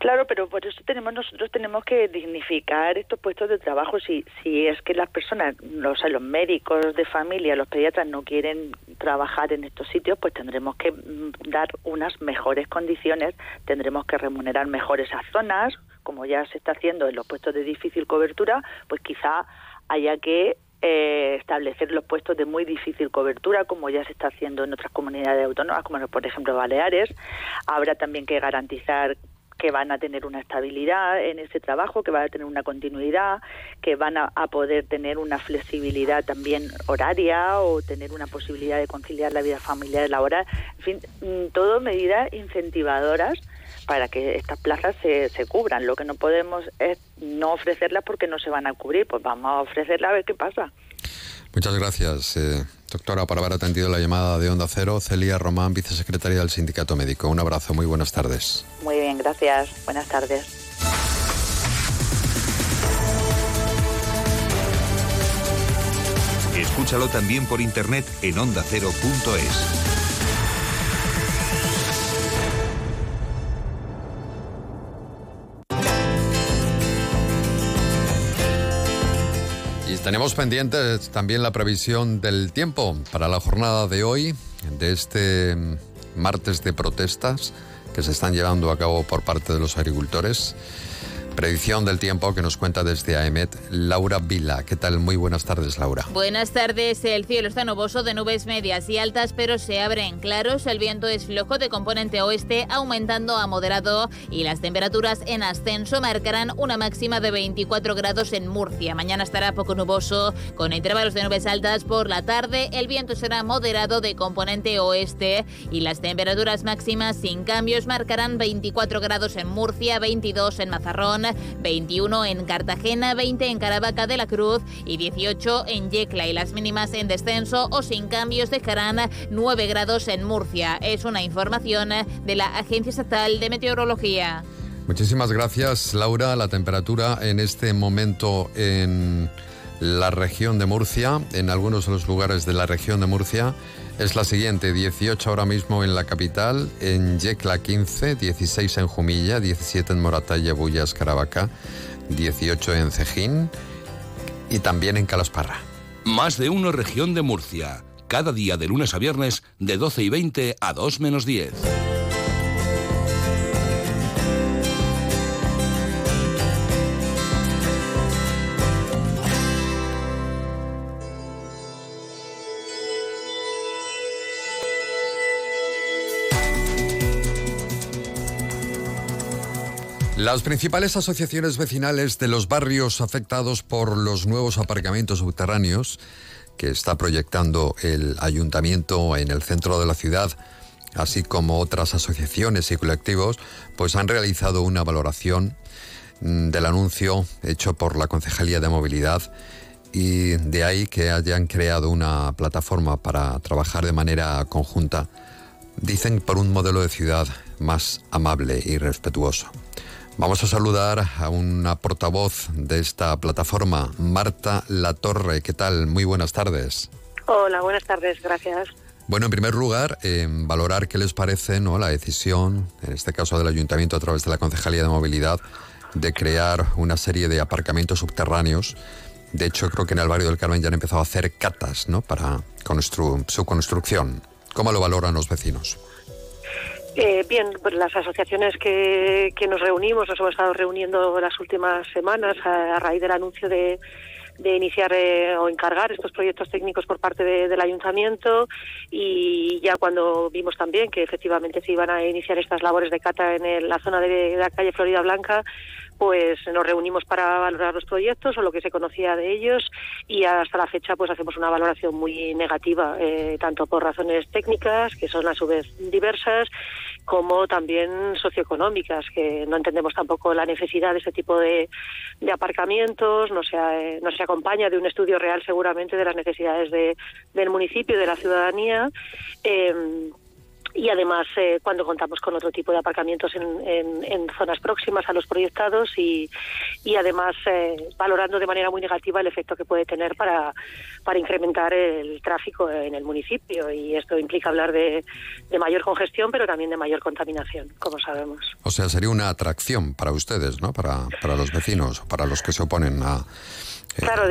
Speaker 13: Claro, pero por eso tenemos nosotros tenemos que dignificar estos puestos de trabajo. Si si es que las personas, o sea, los médicos de familia, los pediatras no quieren trabajar en estos sitios, pues tendremos que mm, dar unas mejores condiciones, tendremos que remunerar mejor esas zonas, como ya se está haciendo en los puestos de difícil cobertura, pues quizá haya que eh, establecer los puestos de muy difícil cobertura, como ya se está haciendo en otras comunidades autónomas, como por ejemplo Baleares. Habrá también que garantizar que van a tener una estabilidad en ese trabajo, que van a tener una continuidad, que van a, poder tener una flexibilidad también horaria o tener una posibilidad de conciliar la vida familiar y laboral. En fin, mm, todo medidas incentivadoras para que estas plazas se, se cubran. Lo que no podemos es no ofrecerlas porque no se van a cubrir, pues vamos a ofrecerlas a ver qué pasa.
Speaker 1: Muchas gracias, eh, doctora, por haber atendido la llamada de Onda Cero. Celia Román, vicesecretaria del Sindicato Médico. Un abrazo, muy buenas tardes.
Speaker 13: Muy bien, gracias. Buenas tardes.
Speaker 14: Escúchalo también por internet en ondacero.es.
Speaker 1: tenemos pendientes también la previsión del tiempo para la jornada de hoy, de este martes de protestas que se están llevando a cabo por parte de los agricultores. Predicción del tiempo que nos cuenta desde AEMET Laura Vila. ¿Qué tal? Muy buenas tardes, Laura.
Speaker 15: Buenas tardes. El cielo está nuboso de nubes medias y altas, pero se abren claros. El viento es flojo de componente oeste, aumentando a moderado y las temperaturas en ascenso marcarán una máxima de 24 grados en Murcia. Mañana estará poco nuboso, con intervalos de nubes altas por la tarde. El viento será moderado de componente oeste y las temperaturas máximas sin cambios marcarán 24 grados en Murcia, 22 en Mazarrón, 21 en Cartagena, 20 en Caravaca de la Cruz y 18 en Yecla y las mínimas en descenso o sin cambios dejarán 9 grados en Murcia. Es una información de la Agencia Estatal de Meteorología.
Speaker 1: Muchísimas gracias, Laura. La temperatura en este momento en la región de Murcia, en algunos de los lugares de la región de Murcia, es la siguiente. 18 ahora mismo en la capital, en Yecla 15, 16 en Jumilla, 17 en Moratalla, Bullas, Caravaca, 18 en Cejín y también en Calasparra.
Speaker 14: Más de uno región de Murcia. Cada día de lunes a viernes de 12 y 20 a 2 menos 10.
Speaker 1: Las principales asociaciones vecinales de los barrios afectados por los nuevos aparcamientos subterráneos que está proyectando el ayuntamiento en el centro de la ciudad, así como otras asociaciones y colectivos, pues han realizado una valoración mm, del anuncio hecho por la Concejalía de Movilidad y de ahí que hayan creado una plataforma para trabajar de manera conjunta, dicen por un modelo de ciudad más amable y respetuoso. Vamos a saludar a una portavoz de esta plataforma, Marta Latorre. ¿Qué tal? Muy buenas tardes.
Speaker 16: Hola, buenas tardes, gracias.
Speaker 1: Bueno, en primer lugar, valorar qué les parece ¿no? la decisión, en este caso del Ayuntamiento a través de la Concejalía de Movilidad, de crear una serie de aparcamientos subterráneos. De hecho, creo que en el barrio del Carmen ya han empezado a hacer catas ¿no? para su construcción. ¿Cómo lo valoran los vecinos?
Speaker 16: Eh, bien, pues las asociaciones que, que nos reunimos, nos hemos estado reuniendo las últimas semanas a, raíz del anuncio de, de iniciar eh, o encargar estos proyectos técnicos por parte del ayuntamiento y ya cuando vimos también que efectivamente se iban a iniciar estas labores de cata en la zona de, la calle Florida Blanca, pues nos reunimos para valorar los proyectos o lo que se conocía de ellos y hasta la fecha pues hacemos una valoración muy negativa, eh, tanto por razones técnicas, que son a su vez diversas, como también socioeconómicas, que no entendemos tampoco la necesidad de este tipo de, aparcamientos, no se, eh, no se acompaña de un estudio real seguramente de las necesidades de, del municipio de la ciudadanía. Eh, y además eh, cuando contamos con otro tipo de aparcamientos en, en, zonas próximas a los proyectados y, y además eh, valorando de manera muy negativa el efecto que puede tener para, para incrementar el tráfico en el municipio y esto implica hablar de, de mayor congestión pero también de mayor contaminación, como sabemos.
Speaker 1: O sea, sería una atracción para ustedes, ¿no? Para, para los vecinos, para los que se oponen a
Speaker 16: Claro,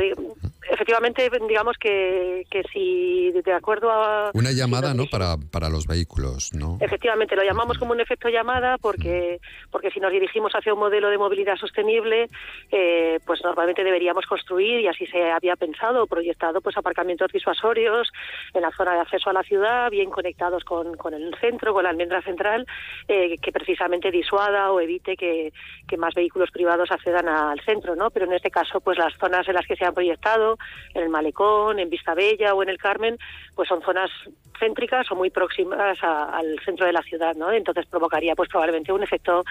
Speaker 16: efectivamente, digamos que, que si de acuerdo a...
Speaker 1: Una llamada, ¿no?, para, para los vehículos, ¿no?
Speaker 16: Efectivamente, lo llamamos como un efecto llamada porque, porque si nos dirigimos hacia un modelo de movilidad sostenible, eh, pues normalmente deberíamos construir, y así se había pensado o proyectado, pues aparcamientos disuasorios en la zona de acceso a la ciudad, bien conectados con, con el centro, con la almendra central, eh, que precisamente disuada o evite que, que más vehículos privados accedan al centro, ¿no? Pero en este caso, pues las zonas en las que se han proyectado, en el Malecón, en Vista Bella o en el Carmen, pues son zonas céntricas o muy próximas al centro de la ciudad, ¿no? Entonces provocaría pues probablemente un efecto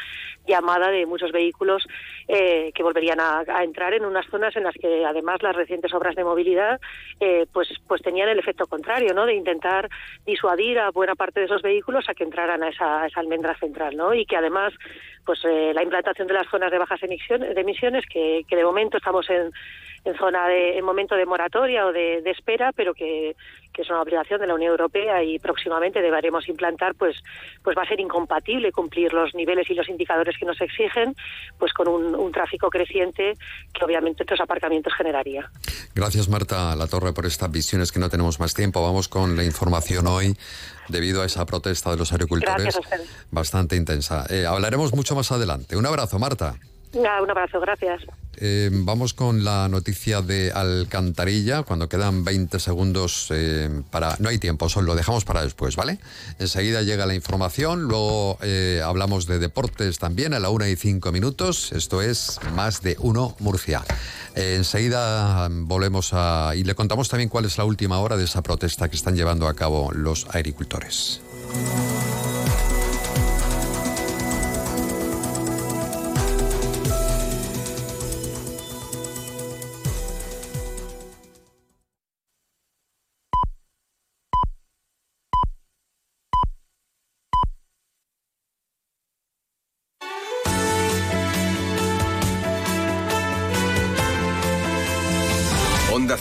Speaker 16: llamada de muchos vehículos eh, que volverían a, entrar en unas zonas en las que además las recientes obras de movilidad eh, pues pues tenían el efecto contrario, ¿no? De intentar disuadir a buena parte de esos vehículos a que entraran a esa, esa almendra central, ¿no? Y que además pues eh, la implantación de las zonas de bajas emisiones, de emisiones que, que de momento estamos en en zona de en momento de moratoria o de, espera, pero que, es una obligación de la Unión Europea y próximamente deberemos implantar, pues, pues va a ser incompatible cumplir los niveles y los indicadores que nos exigen, pues con un, tráfico creciente que obviamente estos aparcamientos generaría.
Speaker 1: Gracias Marta La Torre por estas visiones que no tenemos más tiempo. Vamos con la información hoy debido a esa protesta de los agricultores bastante intensa. Eh, hablaremos mucho más adelante. Un abrazo, Marta.
Speaker 16: Un abrazo, gracias.
Speaker 1: Eh, vamos con la noticia de Alcantarilla, cuando quedan 20 segundos eh, para... No hay tiempo, solo lo dejamos para después, ¿vale? Enseguida llega la información, luego eh, hablamos de deportes también a la una y cinco minutos. Esto es Más de Uno Murcia. Eh, enseguida volvemos a... y le contamos también cuál es la última hora de esa protesta que están llevando a cabo los agricultores.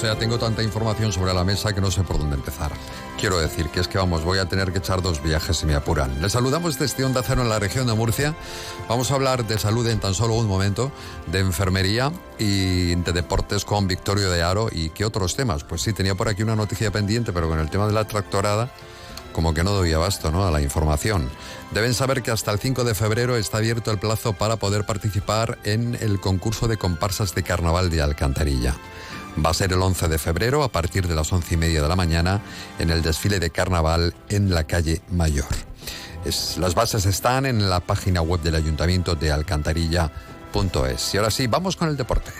Speaker 1: Sea, tengo tanta información sobre la mesa que no sé por dónde empezar. Quiero decir que es que vamos, voy a tener que echar dos viajes si me apuran. Les saludamos desde Onda Cero en la región de Murcia. Vamos a hablar de salud en tan solo un momento, de enfermería y de deportes con Victorio de Aro y qué otros temas. Pues sí, tenía por aquí una noticia pendiente, pero con el tema de la tractorada como que no doy abasto ¿no? a la información. Deben saber que hasta el 5 de febrero está abierto el plazo para poder participar en el concurso de comparsas de carnaval de Alcantarilla. Va a ser el 11 de febrero a partir de las 11 y media de la mañana en el desfile de carnaval en la calle Mayor. Las bases están en la página web del ayuntamiento de alcantarilla.es. Y ahora sí, vamos con el deporte.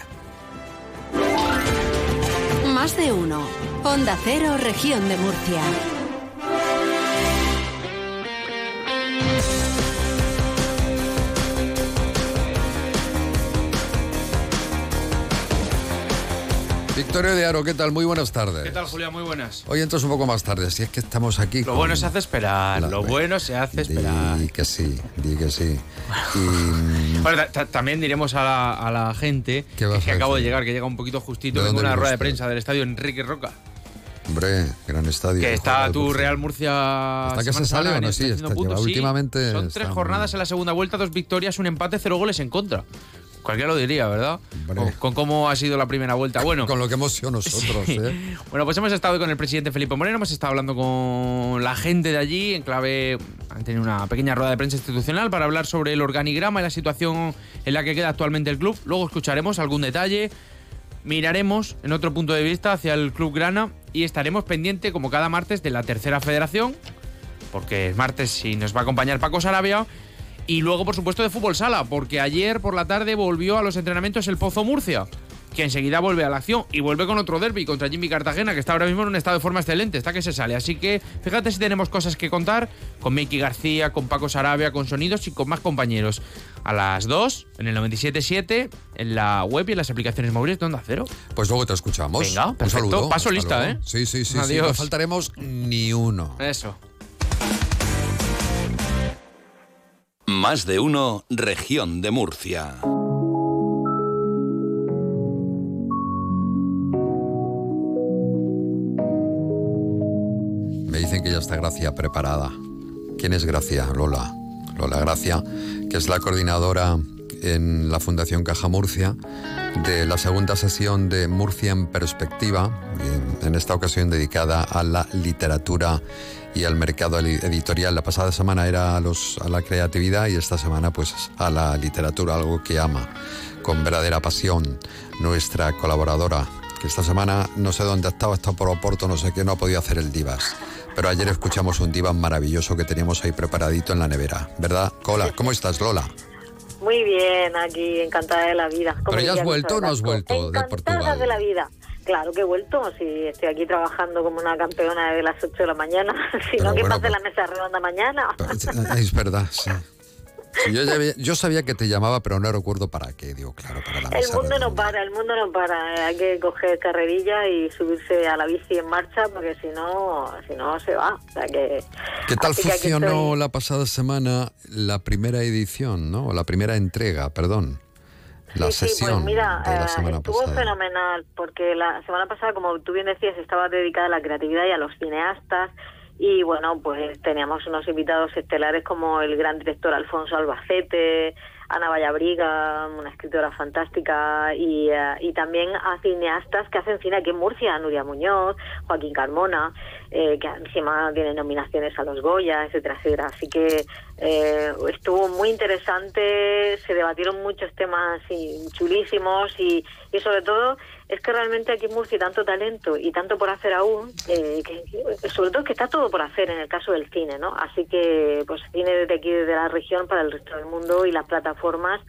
Speaker 17: Más de uno. Onda Cero, región de Murcia.
Speaker 1: Victorio de Aro, ¿qué tal? Muy buenas tardes.
Speaker 18: ¿Qué tal, Julián? Muy buenas.
Speaker 1: Hoy entras un poco más tarde, si es que estamos aquí.
Speaker 18: Lo
Speaker 1: con-
Speaker 18: bueno se hace esperar,
Speaker 1: La-
Speaker 18: lo bueno se hace esperar.
Speaker 1: Di que sí, di que sí. Y,
Speaker 18: Bueno, ta- también diremos a la, a la gente
Speaker 1: ¿Qué
Speaker 18: que, acabo de llegar, que llega un poquito justito,
Speaker 1: ¿De
Speaker 18: vengo
Speaker 1: dónde
Speaker 18: una rueda de prensa del estadio Enrique Roca,
Speaker 1: hombre, gran estadio.
Speaker 18: que está tu. Real Murcia.
Speaker 1: ¿Hasta que se sale o no? Sí, está-
Speaker 18: puntos, sí.
Speaker 1: últimamente
Speaker 18: Son tres
Speaker 1: muy
Speaker 18: jornadas en la segunda vuelta, dos victorias, un empate, cero goles en contra. Cualquiera lo diría, ¿verdad? Con, con cómo ha sido la primera vuelta. Bueno,
Speaker 1: Con lo que hemos sido nosotros,
Speaker 18: Sí.
Speaker 1: ¿eh?
Speaker 18: Bueno, pues hemos estado con el presidente Felipe Moreno, hemos estado hablando con la gente de allí, en clave, han tenido una pequeña rueda de prensa institucional para hablar sobre el organigrama y la situación en la que queda actualmente el club. Luego escucharemos algún detalle, miraremos en otro punto de vista hacia el Club Grana y estaremos pendiente, como cada martes, de la tercera federación, porque es martes y nos va a acompañar Paco Sarabia. Y luego, por supuesto, de fútbol sala, porque ayer por la tarde volvió a los entrenamientos el Pozo Murcia, que enseguida vuelve a la acción y vuelve con otro derby contra Jimmy Cartagena, que está ahora mismo en un estado de forma excelente, está que se sale. Así que fíjate si tenemos cosas que contar con Miki García, con Paco Sarabia, con Sonidos y con más compañeros. A las 2, en el 97.7, en la web y en las aplicaciones móviles de Onda Cero.
Speaker 1: Pues luego te escuchamos.
Speaker 18: Venga,
Speaker 1: Un
Speaker 18: perfecto.
Speaker 1: saludo.
Speaker 18: Paso
Speaker 1: hasta
Speaker 18: lista,
Speaker 1: luego.
Speaker 18: ¿eh?
Speaker 1: Sí, sí, sí, sí.
Speaker 18: Adiós.
Speaker 1: No faltaremos ni uno.
Speaker 18: Eso.
Speaker 14: Más de uno, región de Murcia.
Speaker 1: Me dicen que ya está Gracia preparada. ¿Quién es Gracia? Lola. Lola Gracia, que es la coordinadora en la Fundación Caja Murcia de la segunda sesión de Murcia en Perspectiva, en- esta ocasión dedicada a la literatura y al mercado editorial. La pasada semana era a, los, a la creatividad y esta semana pues a la literatura, algo que ama con verdadera pasión nuestra colaboradora, que esta semana no sé dónde ha estado, está por Oporto, no sé qué, no ha podido hacer el Divas. Pero ayer escuchamos un Divas maravilloso que teníamos ahí preparadito en la nevera, ¿verdad? Cola, ¿cómo estás, Lola?
Speaker 19: Muy bien, aquí encantada de la vida. como
Speaker 1: ¿Pero ya has vuelto o no has vuelto de
Speaker 19: Encantada
Speaker 1: Portugal?
Speaker 19: de la vida. Claro que he vuelto, sí, estoy aquí trabajando como una campeona de las 8 de la mañana. si no, ¿qué
Speaker 1: bueno,
Speaker 19: pasa en la mesa redonda mañana?
Speaker 1: Es verdad, sí. Sí, yo, ya había- yo sabía que te llamaba, pero no recuerdo para qué. Digo, claro, para la
Speaker 19: el
Speaker 1: mesa.
Speaker 19: mundo no para, el mundo no para. Hay que coger carrerilla y subirse a la bici en marcha porque si no, si no se va. O sea que,
Speaker 1: ¿Qué tal funcionó
Speaker 19: estoy.
Speaker 1: la pasada semana la primera edición, ¿no? La primera entrega, perdón. la
Speaker 19: Sí,
Speaker 1: sesión
Speaker 19: pues mira,
Speaker 1: de la
Speaker 19: eh,
Speaker 1: semana
Speaker 19: estuvo
Speaker 1: pasada.
Speaker 19: fenomenal porque la semana pasada, como tú bien decías, estaba dedicada a la creatividad y a los cineastas y bueno, pues teníamos unos invitados estelares como el gran director Alfonso Albacete, Ana Vallabriga, una escritora fantástica y, eh, y también a cineastas que hacen cine aquí en Murcia, Nuria Muñoz, Joaquín Carmona, eh, que encima tienen nominaciones a los Goya, etcétera, etcétera. Así que eh, estuvo muy interesante, se debatieron muchos temas chulísimos y, y sobre todo es que realmente aquí en Murcia hay tanto talento y tanto por hacer aún, eh, que, sobre todo que está todo por hacer en el caso del cine, ¿no? Así que pues cine desde aquí, desde la región para el resto del mundo y las plataformas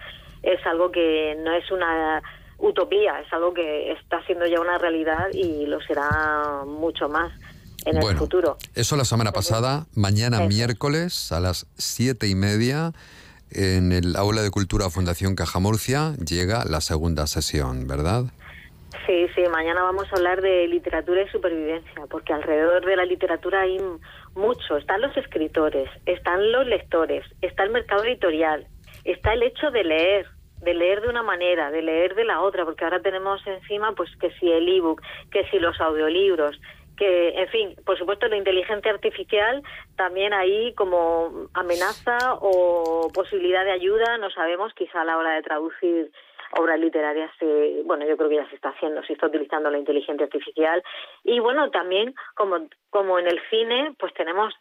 Speaker 19: es algo que no es una utopía, es algo que está siendo ya una realidad y lo será mucho más en el futuro.
Speaker 1: Eso la semana pasada, mañana miércoles a las siete y media en el Aula de Cultura Fundación Caja Murcia llega la segunda sesión, ¿verdad?
Speaker 19: Sí, sí, mañana vamos a hablar de literatura y supervivencia, porque alrededor de la literatura hay mucho. Están los escritores, están los lectores, está el mercado editorial, está el hecho de leer, de leer de una manera, de leer de la otra, porque ahora tenemos encima, pues, que si el ebook, que si los audiolibros, que, en fin, por supuesto, la inteligencia artificial también ahí como amenaza o posibilidad de ayuda, no sabemos, quizá a la hora de traducir obras literarias, se, bueno, yo creo que ya se está haciendo, se está utilizando la inteligencia artificial. Y bueno, también como, como en el cine, pues tenemos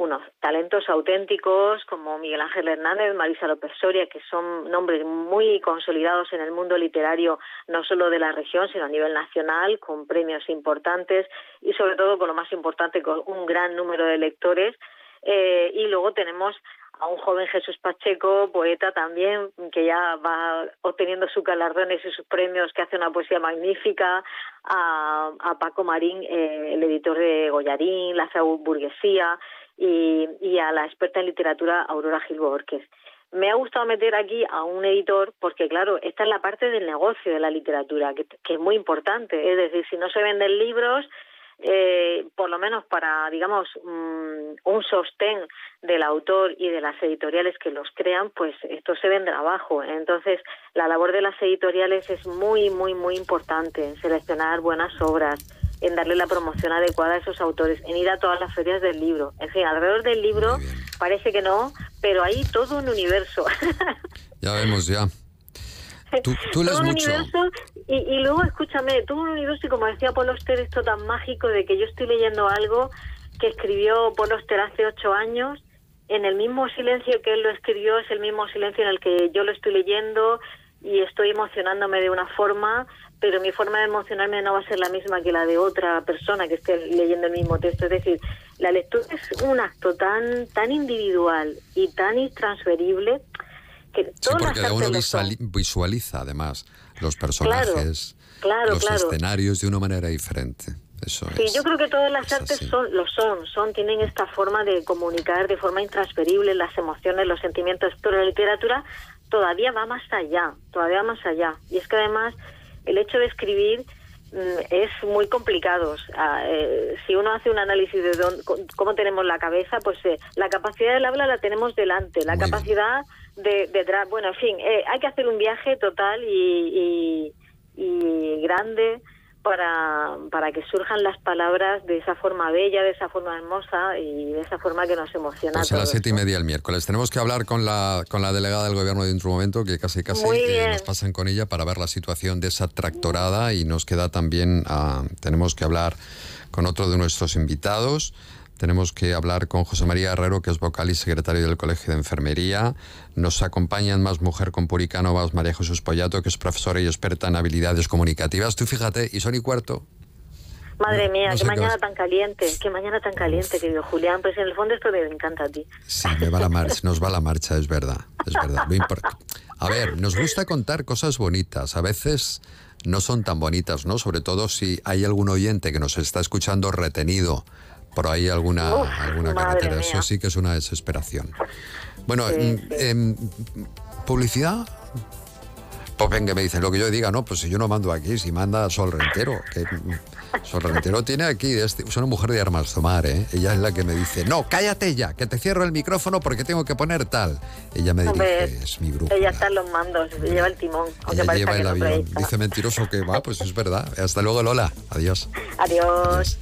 Speaker 19: unos talentos auténticos como Miguel Ángel Hernández, Marisa López Soria, que son nombres muy consolidados en el mundo literario, no solo de la región, sino a nivel nacional, con premios importantes y sobre todo, con lo más importante, con un gran número de lectores. Eh, y luego tenemos a un joven Jesús Pacheco, poeta también, que ya va obteniendo sus galardones y sus premios, que hace una poesía magnífica, a, a Paco Marín, eh, el editor de Goyarín, La Burguesía, y, y a la experta en literatura Aurora Gil Borges. Me ha gustado meter aquí a un editor porque, claro, esta es la parte del negocio de la literatura, que, que es muy importante. Es decir, si no se venden libros, eh, por lo menos para, digamos, mm, un sostén del autor y de las editoriales que los crean, pues esto se vendrá abajo. Entonces, la labor de las editoriales es muy, muy, muy importante en seleccionar buenas obras, en darle la promoción adecuada a esos autores, en ir a todas las ferias del libro. En fin, alrededor del libro parece que no, pero hay todo un universo.
Speaker 1: Ya vemos, ya. Tú, tú
Speaker 19: todo un
Speaker 1: mucho.
Speaker 19: universo y, y luego escúchame todo un universo y como decía Paul Auster esto tan mágico de que yo estoy leyendo algo que escribió Paul Auster hace ocho años en el mismo silencio que él lo escribió es el mismo silencio en el que yo lo estoy leyendo y estoy emocionándome de una forma pero mi forma de emocionarme no va a ser la misma que la de otra persona que esté leyendo el mismo texto es decir la lectura es un acto tan tan individual y tan intransferible que
Speaker 1: Sí,
Speaker 19: todas
Speaker 1: porque
Speaker 19: las
Speaker 1: uno
Speaker 19: artes lo son.
Speaker 1: visuali- visualiza además los personajes,
Speaker 19: claro,
Speaker 1: los
Speaker 19: claro.
Speaker 1: escenarios de una manera diferente. Eso
Speaker 19: Sí,
Speaker 1: es.
Speaker 19: yo creo que todas las artes son, lo son, son, tienen esta forma de comunicar de forma intransferible las emociones, los sentimientos, pero la literatura todavía va más allá, todavía más allá. Y es que además el hecho de escribir mm, es muy complicado. Eh, si uno hace un análisis de dónde- cómo tenemos la cabeza, pues eh, la capacidad del habla la tenemos delante, la capacidad de detrás. Bueno, en fin, eh, hay que hacer un viaje total y, y- y grande para, para que surjan las palabras de esa forma bella, de esa forma hermosa y de esa forma que nos emociona.
Speaker 1: Pues
Speaker 19: a
Speaker 1: a las siete y media el miércoles. Tenemos que hablar con la, con la delegada del gobierno de un momento, que casi casi eh, nos pasan con ella para ver la situación de esa tractorada y nos queda también, ah, tenemos que hablar con otro de nuestros invitados. Tenemos que hablar con José María Herrero, que es vocal y secretario del Colegio de Enfermería. Nos acompañan más mujer con Puricanovas, María Jesús Pollato, que es profesora y experta en habilidades comunicativas. Tú fíjate, y son y cuarto.
Speaker 19: Madre mía,
Speaker 1: no
Speaker 19: qué
Speaker 1: sé qué
Speaker 19: mañana tan caliente, qué mañana tan caliente, querido Julián. Pues en el fondo esto te encanta a ti.
Speaker 1: Sí, me va la marcha, nos va la marcha, es verdad, es verdad. Impor- A ver, nos gusta contar cosas bonitas, a veces no son tan bonitas, ¿no? Sobre todo si hay algún oyente que nos está escuchando retenido por ahí alguna,
Speaker 19: Uf,
Speaker 1: alguna carretera.
Speaker 19: mía.
Speaker 1: Eso sí que es una desesperación. Bueno,
Speaker 19: Sí,
Speaker 1: mm, em, publicidad. pues venga, me dicen lo que yo diga, no, pues si yo no mando aquí, si manda Sol Rentero. Que, Sol Rentero tiene aquí, es una mujer de armas tomar, ¿eh? Ella es la que me dice, no, cállate ya, que te cierro el micrófono porque tengo que poner tal. Ella me
Speaker 19: Hombre,
Speaker 1: dice, es mi bruja.
Speaker 19: Ella está en los mandos, lleva el timón,
Speaker 1: Ella lleva el avión. Dice mentiroso que va, pues es verdad. Hasta luego, Lola. Adiós.
Speaker 19: Adiós.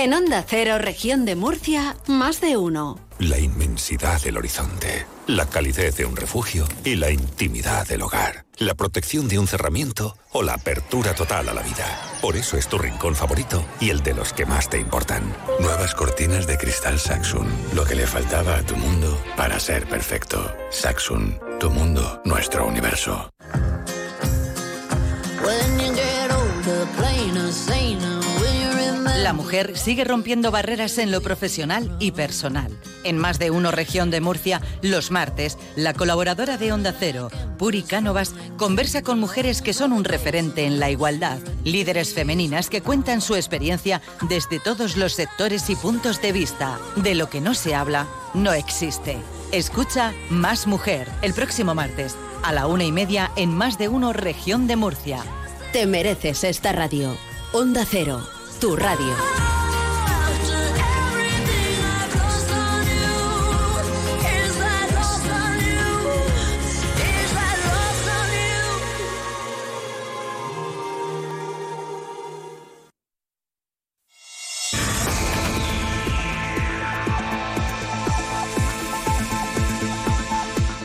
Speaker 17: En Onda Cero, región de Murcia, más de uno.
Speaker 20: La inmensidad del horizonte, la calidez de un refugio y la intimidad del hogar. La protección de un cerramiento o la apertura total a la vida. Por eso es tu rincón favorito y el de los que más te importan. Nuevas cortinas de cristal Saxon. Lo que le faltaba a tu mundo para ser perfecto. Saxon. Tu mundo, nuestro universo.
Speaker 21: La mujer sigue rompiendo barreras en lo profesional y personal. En más de uno región de Murcia, los martes, la colaboradora de Onda Cero, Puri Cánovas, conversa con mujeres que son un referente en la igualdad, líderes femeninas que cuentan su experiencia desde todos los sectores y puntos de vista. De lo que no se habla, no existe. Escucha Más Mujer el próximo martes a la una y media en más de uno región de Murcia.
Speaker 17: Te mereces esta radio. Onda Cero, tu radio.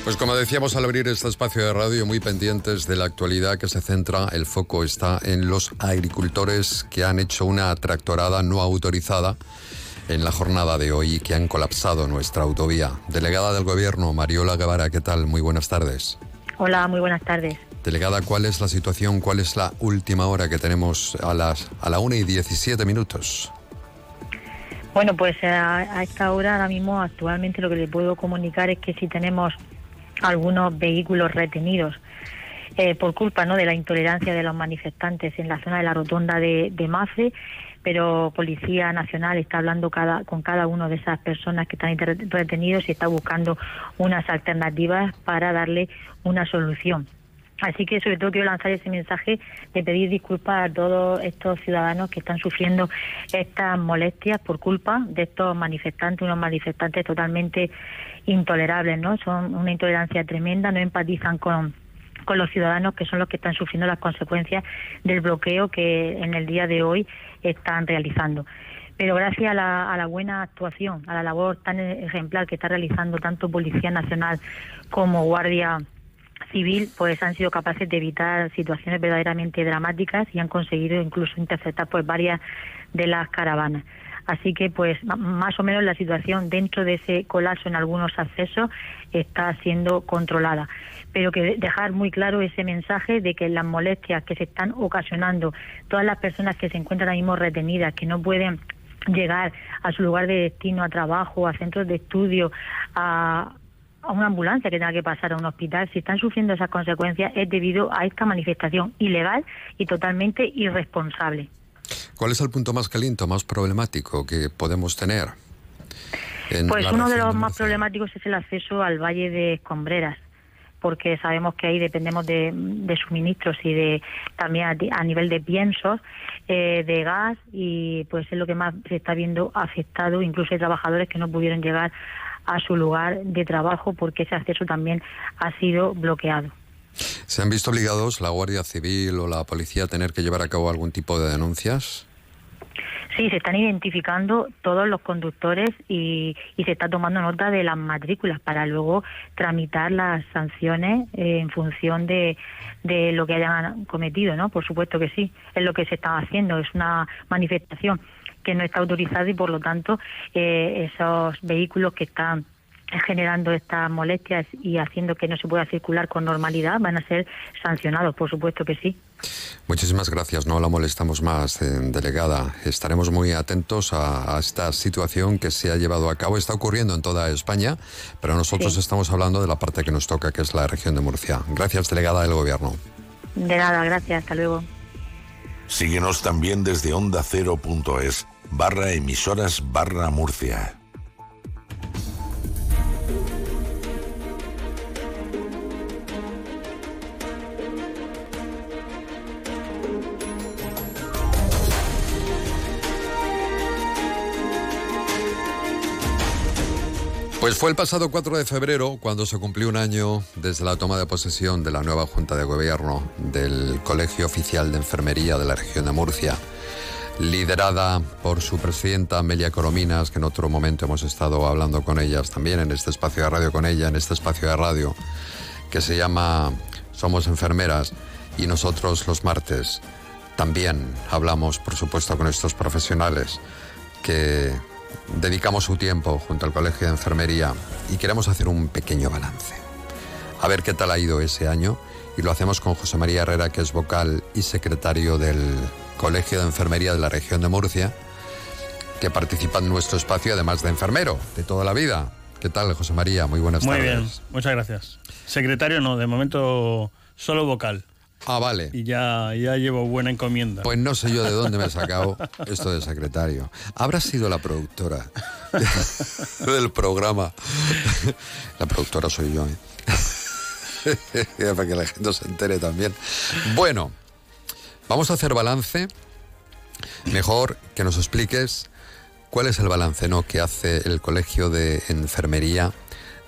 Speaker 1: Pues como decíamos al abrir este espacio de radio, muy pendientes de la actualidad que se centra, el foco está en los agricultores que han hecho una tractorada no autorizada en la jornada de hoy y que han colapsado nuestra autovía. Delegada del Gobierno, Mariola Guevara, ¿qué tal? Muy buenas tardes.
Speaker 22: Hola, muy buenas tardes.
Speaker 1: Delegada, ¿cuál es la situación? ¿Cuál es la última hora que tenemos a las a la 1 y 17 minutos?
Speaker 22: Bueno, pues a, a esta hora ahora mismo actualmente lo que le puedo comunicar es que si tenemos algunos vehículos retenidos eh, por culpa no de la intolerancia de los manifestantes en la zona de la rotonda de, de Mace, pero Policía Nacional está hablando cada, con cada una de esas personas que están retenidos y está buscando unas alternativas para darle una solución. Así que sobre todo quiero lanzar ese mensaje de pedir disculpas a todos estos ciudadanos que están sufriendo estas molestias por culpa de estos manifestantes, unos manifestantes totalmente intolerables, ¿no? Son una intolerancia tremenda, no empatizan con con los ciudadanos que son los que están sufriendo las consecuencias del bloqueo que en el día de hoy están realizando. Pero gracias a la, a la buena actuación, a la labor tan ejemplar que está realizando tanto Policía Nacional como Guardia Civil, pues han sido capaces de evitar situaciones verdaderamente dramáticas y han conseguido incluso interceptar pues varias de las caravanas. Así que, pues, más o menos la situación dentro de ese colapso en algunos accesos está siendo controlada. Pero que de- dejar muy claro ese mensaje de que las molestias que se están ocasionando, todas las personas que se encuentran ahora mismo retenidas, que no pueden llegar a su lugar de destino, a trabajo, a centros de estudio, a, a una ambulancia que tenga que pasar a un hospital, si están sufriendo esas consecuencias es debido a esta manifestación ilegal y totalmente irresponsable.
Speaker 1: ¿Cuál es el punto más caliente, más problemático que podemos tener? en
Speaker 22: Pues uno de los más problemáticos es el acceso al Valle de Escombreras, porque sabemos que ahí dependemos de, de suministros y de también a, a nivel de piensos, eh, de gas, y pues es lo que más se está viendo afectado. Incluso hay trabajadores que no pudieron llegar a su lugar de trabajo porque ese acceso también ha sido bloqueado.
Speaker 1: ¿Se han visto obligados la Guardia Civil o la policía a tener que llevar a cabo algún tipo de denuncias?
Speaker 22: Sí, se están identificando todos los conductores y, se está tomando nota de las matrículas para luego tramitar las sanciones eh, en función de, de lo que hayan cometido, ¿no? Por supuesto que sí, es lo que se está haciendo, es una manifestación que no está autorizada y por lo tanto eh, esos vehículos que están generando estas molestias y haciendo que no se pueda circular con normalidad van a ser sancionados, por supuesto que sí.
Speaker 1: Muchísimas gracias, no la molestamos más, eh, delegada. Estaremos muy atentos a, a esta situación que se ha llevado a cabo. Está ocurriendo en toda España, pero nosotros
Speaker 22: Sí.
Speaker 1: estamos hablando de la parte que nos toca, que es la región de Murcia. Gracias, delegada del Gobierno.
Speaker 22: De nada, gracias, hasta luego.
Speaker 12: Síguenos también desde ondacero.es barra emisoras barra Murcia.
Speaker 1: Pues fue el pasado 4 de febrero cuando se cumplió un año desde la toma de posesión de la nueva Junta de Gobierno del Colegio Oficial de Enfermería de la región de Murcia, liderada por su presidenta Amelia Corominas, que en otro momento hemos estado hablando con ellas también en este espacio de radio con ella, en este espacio de radio que se llama Somos Enfermeras y nosotros los martes. También hablamos, por supuesto, con estos profesionales que dedicamos su tiempo junto al Colegio de Enfermería y queremos hacer un pequeño balance. A ver qué tal ha ido ese año y lo hacemos con José María Herrera, que es vocal y secretario del Colegio de Enfermería de la región de Murcia, que participa en nuestro espacio además de enfermero de toda la vida. ¿Qué tal, José María? Muy buenas
Speaker 23: Muy
Speaker 1: tardes.
Speaker 23: bien, muchas gracias. Secretario no, de momento solo vocal.
Speaker 1: Ah, vale.
Speaker 23: Y ya, ya llevo buena encomienda.
Speaker 1: Pues no sé yo de dónde me he sacado esto de secretario. Habrá sido la productora del programa. La productora soy yo. ¿eh? Para que la gente se entere también. Bueno, vamos a hacer balance. Mejor que nos expliques cuál es el balance ¿no? que hace el Colegio de Enfermería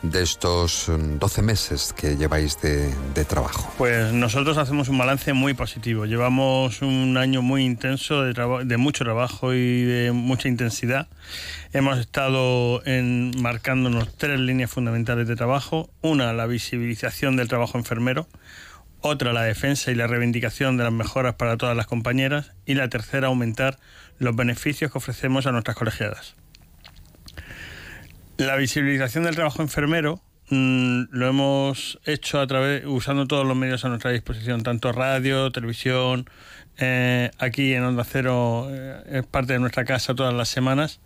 Speaker 1: de estos mm, 12 meses que lleváis de, trabajo.
Speaker 23: Pues nosotros hacemos un balance muy positivo. Llevamos un año muy intenso de, de mucho trabajo y de mucha intensidad. Hemos estado en, marcándonos tres líneas fundamentales de trabajo. Una, la visibilización del trabajo enfermero. Otra, la defensa y la reivindicación de las mejoras para todas las compañeras. Y la tercera, aumentar los beneficios que ofrecemos a nuestras colegiadas. La visibilización del trabajo enfermero mm, lo hemos hecho a través usando todos los medios a nuestra disposición, tanto radio, televisión, eh, aquí en Onda Cero eh, es parte de nuestra casa todas las semanas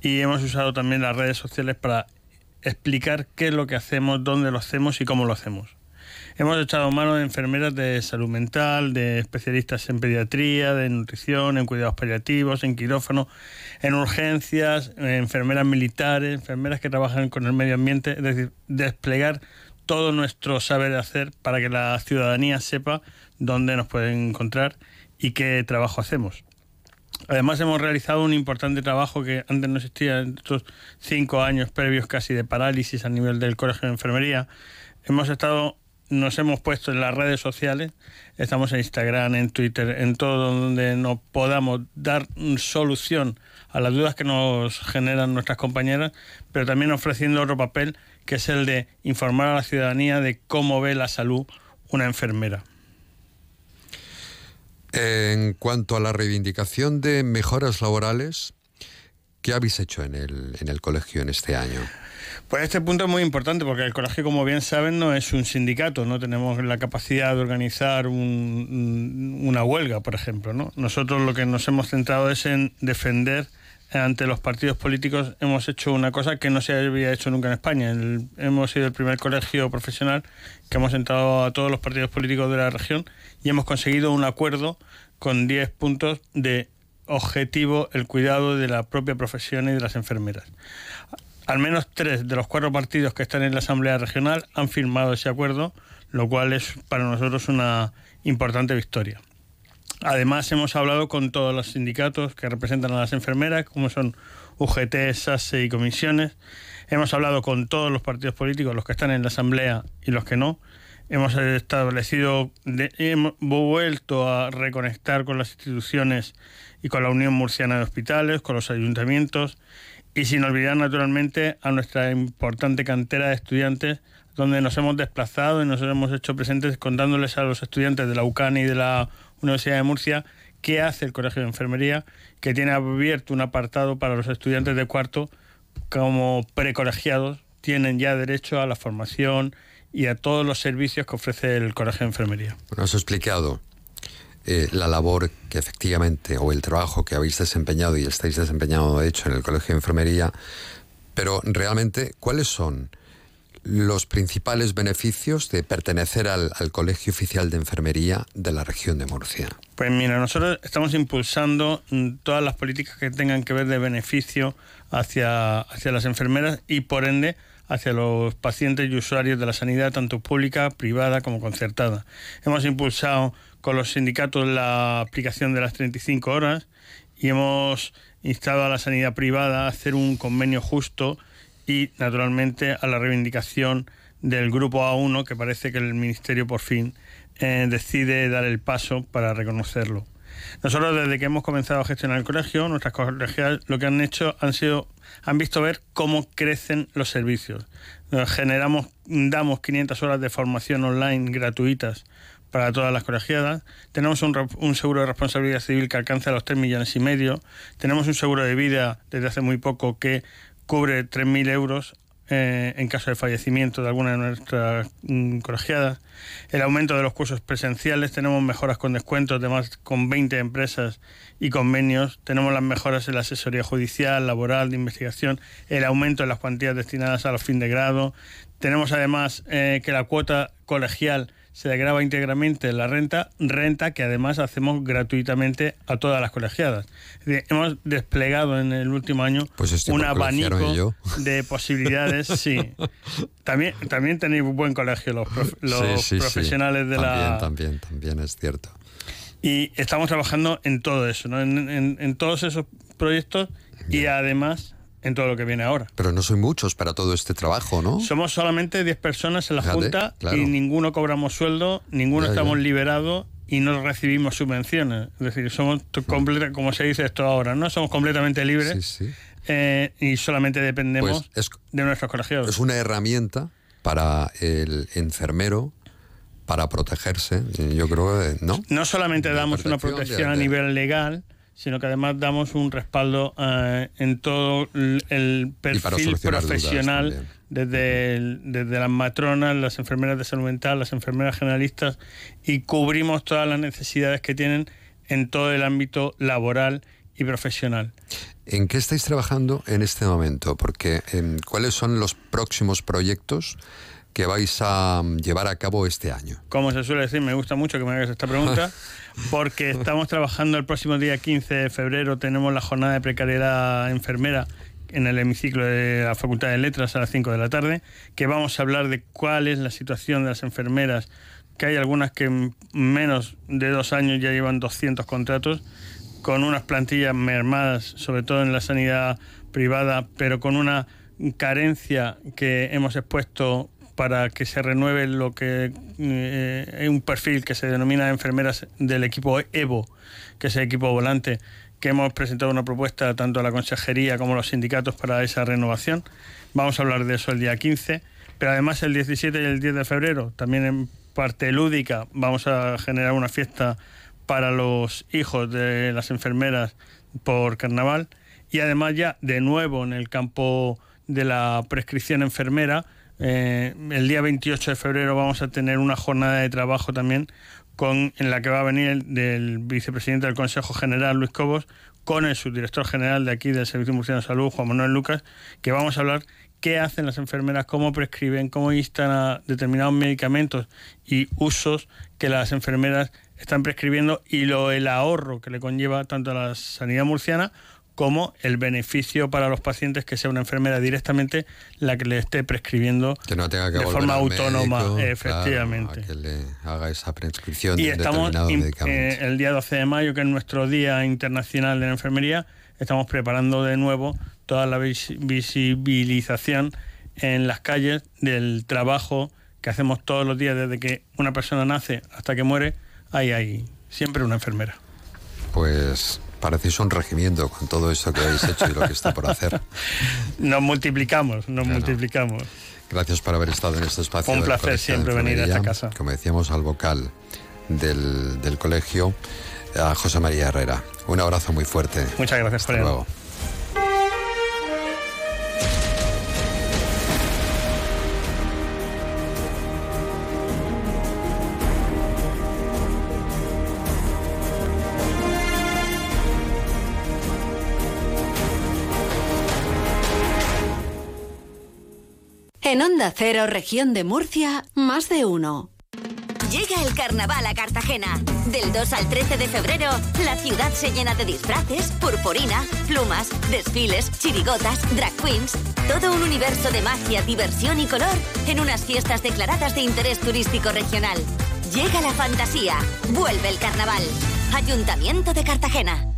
Speaker 23: y hemos usado también las redes sociales para explicar qué es lo que hacemos, dónde lo hacemos y cómo lo hacemos. Hemos echado mano de enfermeras de salud mental, de especialistas en pediatría, de nutrición, en cuidados paliativos, en quirófano, en urgencias, enfermeras militares, enfermeras que trabajan con el medio ambiente, es decir, desplegar todo nuestro saber hacer para que la ciudadanía sepa dónde nos pueden encontrar y qué trabajo hacemos. Además hemos realizado un importante trabajo que antes no existía en estos cinco años previos casi de parálisis a nivel del Colegio de Enfermería. Hemos estado, nos hemos puesto en las redes sociales, estamos en Instagram, en Twitter, en todo donde nos podamos dar solución a las dudas que nos generan nuestras compañeras, pero también ofreciendo otro papel que es el de informar a la ciudadanía de cómo ve la salud una enfermera.
Speaker 1: En cuanto a la reivindicación de mejoras laborales, ¿qué habéis hecho en el, en el colegio en este año?
Speaker 23: Pues este punto es muy importante porque el colegio, como bien saben, no es un sindicato, no tenemos la capacidad de organizar un- una huelga, por ejemplo. ¿no? Nosotros lo que nos hemos centrado es en defender ante los partidos políticos. Hemos hecho una cosa que no se había hecho nunca en España. Hemos sido el primer colegio profesional que hemos entrado a todos los partidos políticos de la región y hemos conseguido un acuerdo con 10 puntos de objetivo el cuidado de la propia profesión y de las enfermeras. Al menos tres de los cuatro partidos que están en la Asamblea Regional han firmado ese acuerdo, lo cual es para nosotros una importante victoria. Además, hemos hablado con todos los sindicatos que representan a las enfermeras, como son UGT, SASE y comisiones. Hemos hablado con todos los partidos políticos, los que están en la Asamblea y los que no. Hemos establecido, hemos vuelto a reconectar con las instituciones y con la Unión Murciana de Hospitales, con los ayuntamientos y sin olvidar naturalmente a nuestra importante cantera de estudiantes donde nos hemos desplazado y nos hemos hecho presentes contándoles a los estudiantes de la UCAN y de la Universidad de Murcia qué hace el Colegio de Enfermería, que tiene abierto un apartado para los estudiantes de cuarto como precolegiados, tienen ya derecho a la formación y a todos los servicios que ofrece el Colegio de Enfermería.
Speaker 1: Bueno, has explicado eh, la labor que efectivamente, o el trabajo que habéis desempeñado y estáis desempeñando, de hecho, en el Colegio de Enfermería, pero realmente, ¿cuáles son los principales beneficios de pertenecer al, al Colegio Oficial de Enfermería de la región de Murcia?
Speaker 23: Pues mira, nosotros estamos impulsando mm, todas las políticas que tengan que ver de beneficio hacia, hacia las enfermeras y por ende hacia los pacientes y usuarios de la sanidad, tanto pública, privada como concertada. Hemos impulsado con los sindicatos la aplicación de las 35 horas y hemos instado a la sanidad privada a hacer un convenio justo y naturalmente a la reivindicación del grupo A1 que parece que el Ministerio por fin eh, decide dar el paso para reconocerlo. Nosotros desde que hemos comenzado a gestionar el colegio, nuestras colegias lo que han hecho han sido han visto ver cómo crecen los servicios. Generamos damos 500 horas de formación online gratuitas para todas las colegiadas. Tenemos un, un, seguro de responsabilidad civil que alcanza los 3 millones y medio. Tenemos un seguro de vida desde hace muy poco que cubre 3.000 euros eh, en caso de fallecimiento de alguna de nuestras mm, colegiadas. El aumento de los cursos presenciales, tenemos mejoras con descuentos de más con 20 empresas y convenios, tenemos las mejoras en la asesoría judicial, laboral, de investigación, el aumento de las cuantías destinadas a los fin de grado. Tenemos además eh, que la cuota colegial se graba íntegramente la renta, renta que además hacemos gratuitamente a todas las colegiadas. Hemos desplegado en el último año
Speaker 1: pues
Speaker 23: un abanico de posibilidades, sí. También, también tenéis un buen colegio los, profesionales de
Speaker 1: la... También, también es cierto.
Speaker 23: Y estamos trabajando en todo eso, ¿no? en, todos esos proyectos y además en todo lo que viene ahora.
Speaker 1: Pero no son muchos para todo este trabajo, ¿no?
Speaker 23: Somos solamente 10 personas en la Junta y ninguno cobramos sueldo, ninguno estamos liberados y no recibimos subvenciones. Es decir, somos completa, como se dice esto ahora, ¿no? Somos completamente libres eh, y solamente dependemos pues de nuestros colegiados.
Speaker 1: Es una herramienta para el enfermero para protegerse, yo creo, ¿no?
Speaker 23: No solamente damos una protección a nivel legal, sino que además damos un respaldo eh, en todo el perfil profesional, desde, desde las matronas, las enfermeras de salud mental, las enfermeras generalistas, y cubrimos todas las necesidades que tienen en todo el ámbito laboral y profesional.
Speaker 1: ¿En qué estáis trabajando en este momento? Porque em, ¿cuáles son los próximos proyectos? Que vais a mm, llevar a cabo este año?
Speaker 23: Como se suele decir, me gusta mucho que me hagas esta pregunta, porque estamos trabajando el próximo día 15 de febrero, tenemos la jornada de precariedad enfermera en el hemiciclo de la Facultad de Letras a las 5 de la tarde, que vamos a hablar de cuál es la situación de las enfermeras, que hay algunas que en menos de dos años ya llevan 200 contratos, con unas plantillas mermadas, sobre todo en la sanidad privada, pero con una carencia que hemos expuesto para que se renueve lo que eh, es un perfil que se denomina enfermeras del equipo EVO, que es el equipo volante, que hemos presentado una propuesta tanto a la consejería como a los sindicatos para esa renovación. Vamos a hablar de eso el día 15, pero además el 17 y el 10 de febrero, también en parte lúdica, vamos a generar una fiesta para los hijos de las enfermeras por carnaval y además ya de nuevo en el campo de la prescripción enfermera, eh, el día 28 de febrero vamos a tener una jornada de trabajo también con, en la que va a venir el del vicepresidente del Consejo General, Luis Cobos, con el subdirector general de aquí del Servicio Murciano de Salud, Juan Manuel Lucas, que vamos a hablar qué hacen las enfermeras, cómo prescriben, cómo instan a determinados medicamentos y usos que las enfermeras están prescribiendo y lo el ahorro que le conlleva tanto a la sanidad murciana como el beneficio para los pacientes que sea una enfermera directamente la que le esté prescribiendo
Speaker 1: de
Speaker 23: forma autónoma, efectivamente.
Speaker 1: que le haga esa prescripción
Speaker 23: y estamos eh, el día 12 de mayo, que es nuestro Día Internacional de la Enfermería, estamos preparando de nuevo toda la visibilización en las calles del trabajo que hacemos todos los días desde que una persona nace hasta que muere, ahí hay siempre una enfermera.
Speaker 1: Pues Parecéis un regimiento con todo esto que habéis hecho y lo que está por hacer.
Speaker 23: Nos multiplicamos, nos multiplicamos.
Speaker 1: Gracias por haber estado en este espacio.
Speaker 23: Un placer siempre venir a esta casa.
Speaker 1: Como decíamos al vocal del, del, colegio, a José María Herrera. Un abrazo muy fuerte.
Speaker 23: Muchas gracias
Speaker 1: Hasta luego.
Speaker 17: En Onda Cero, región de Murcia, más de uno.
Speaker 24: Llega el carnaval a Cartagena. Del 2 al 13 de febrero, la ciudad se llena de disfraces, purpurina, plumas, desfiles, chirigotas, drag queens. Todo un universo de magia, diversión y color en unas fiestas declaradas de interés turístico regional. Llega la fantasía. Vuelve el carnaval. Ayuntamiento de Cartagena.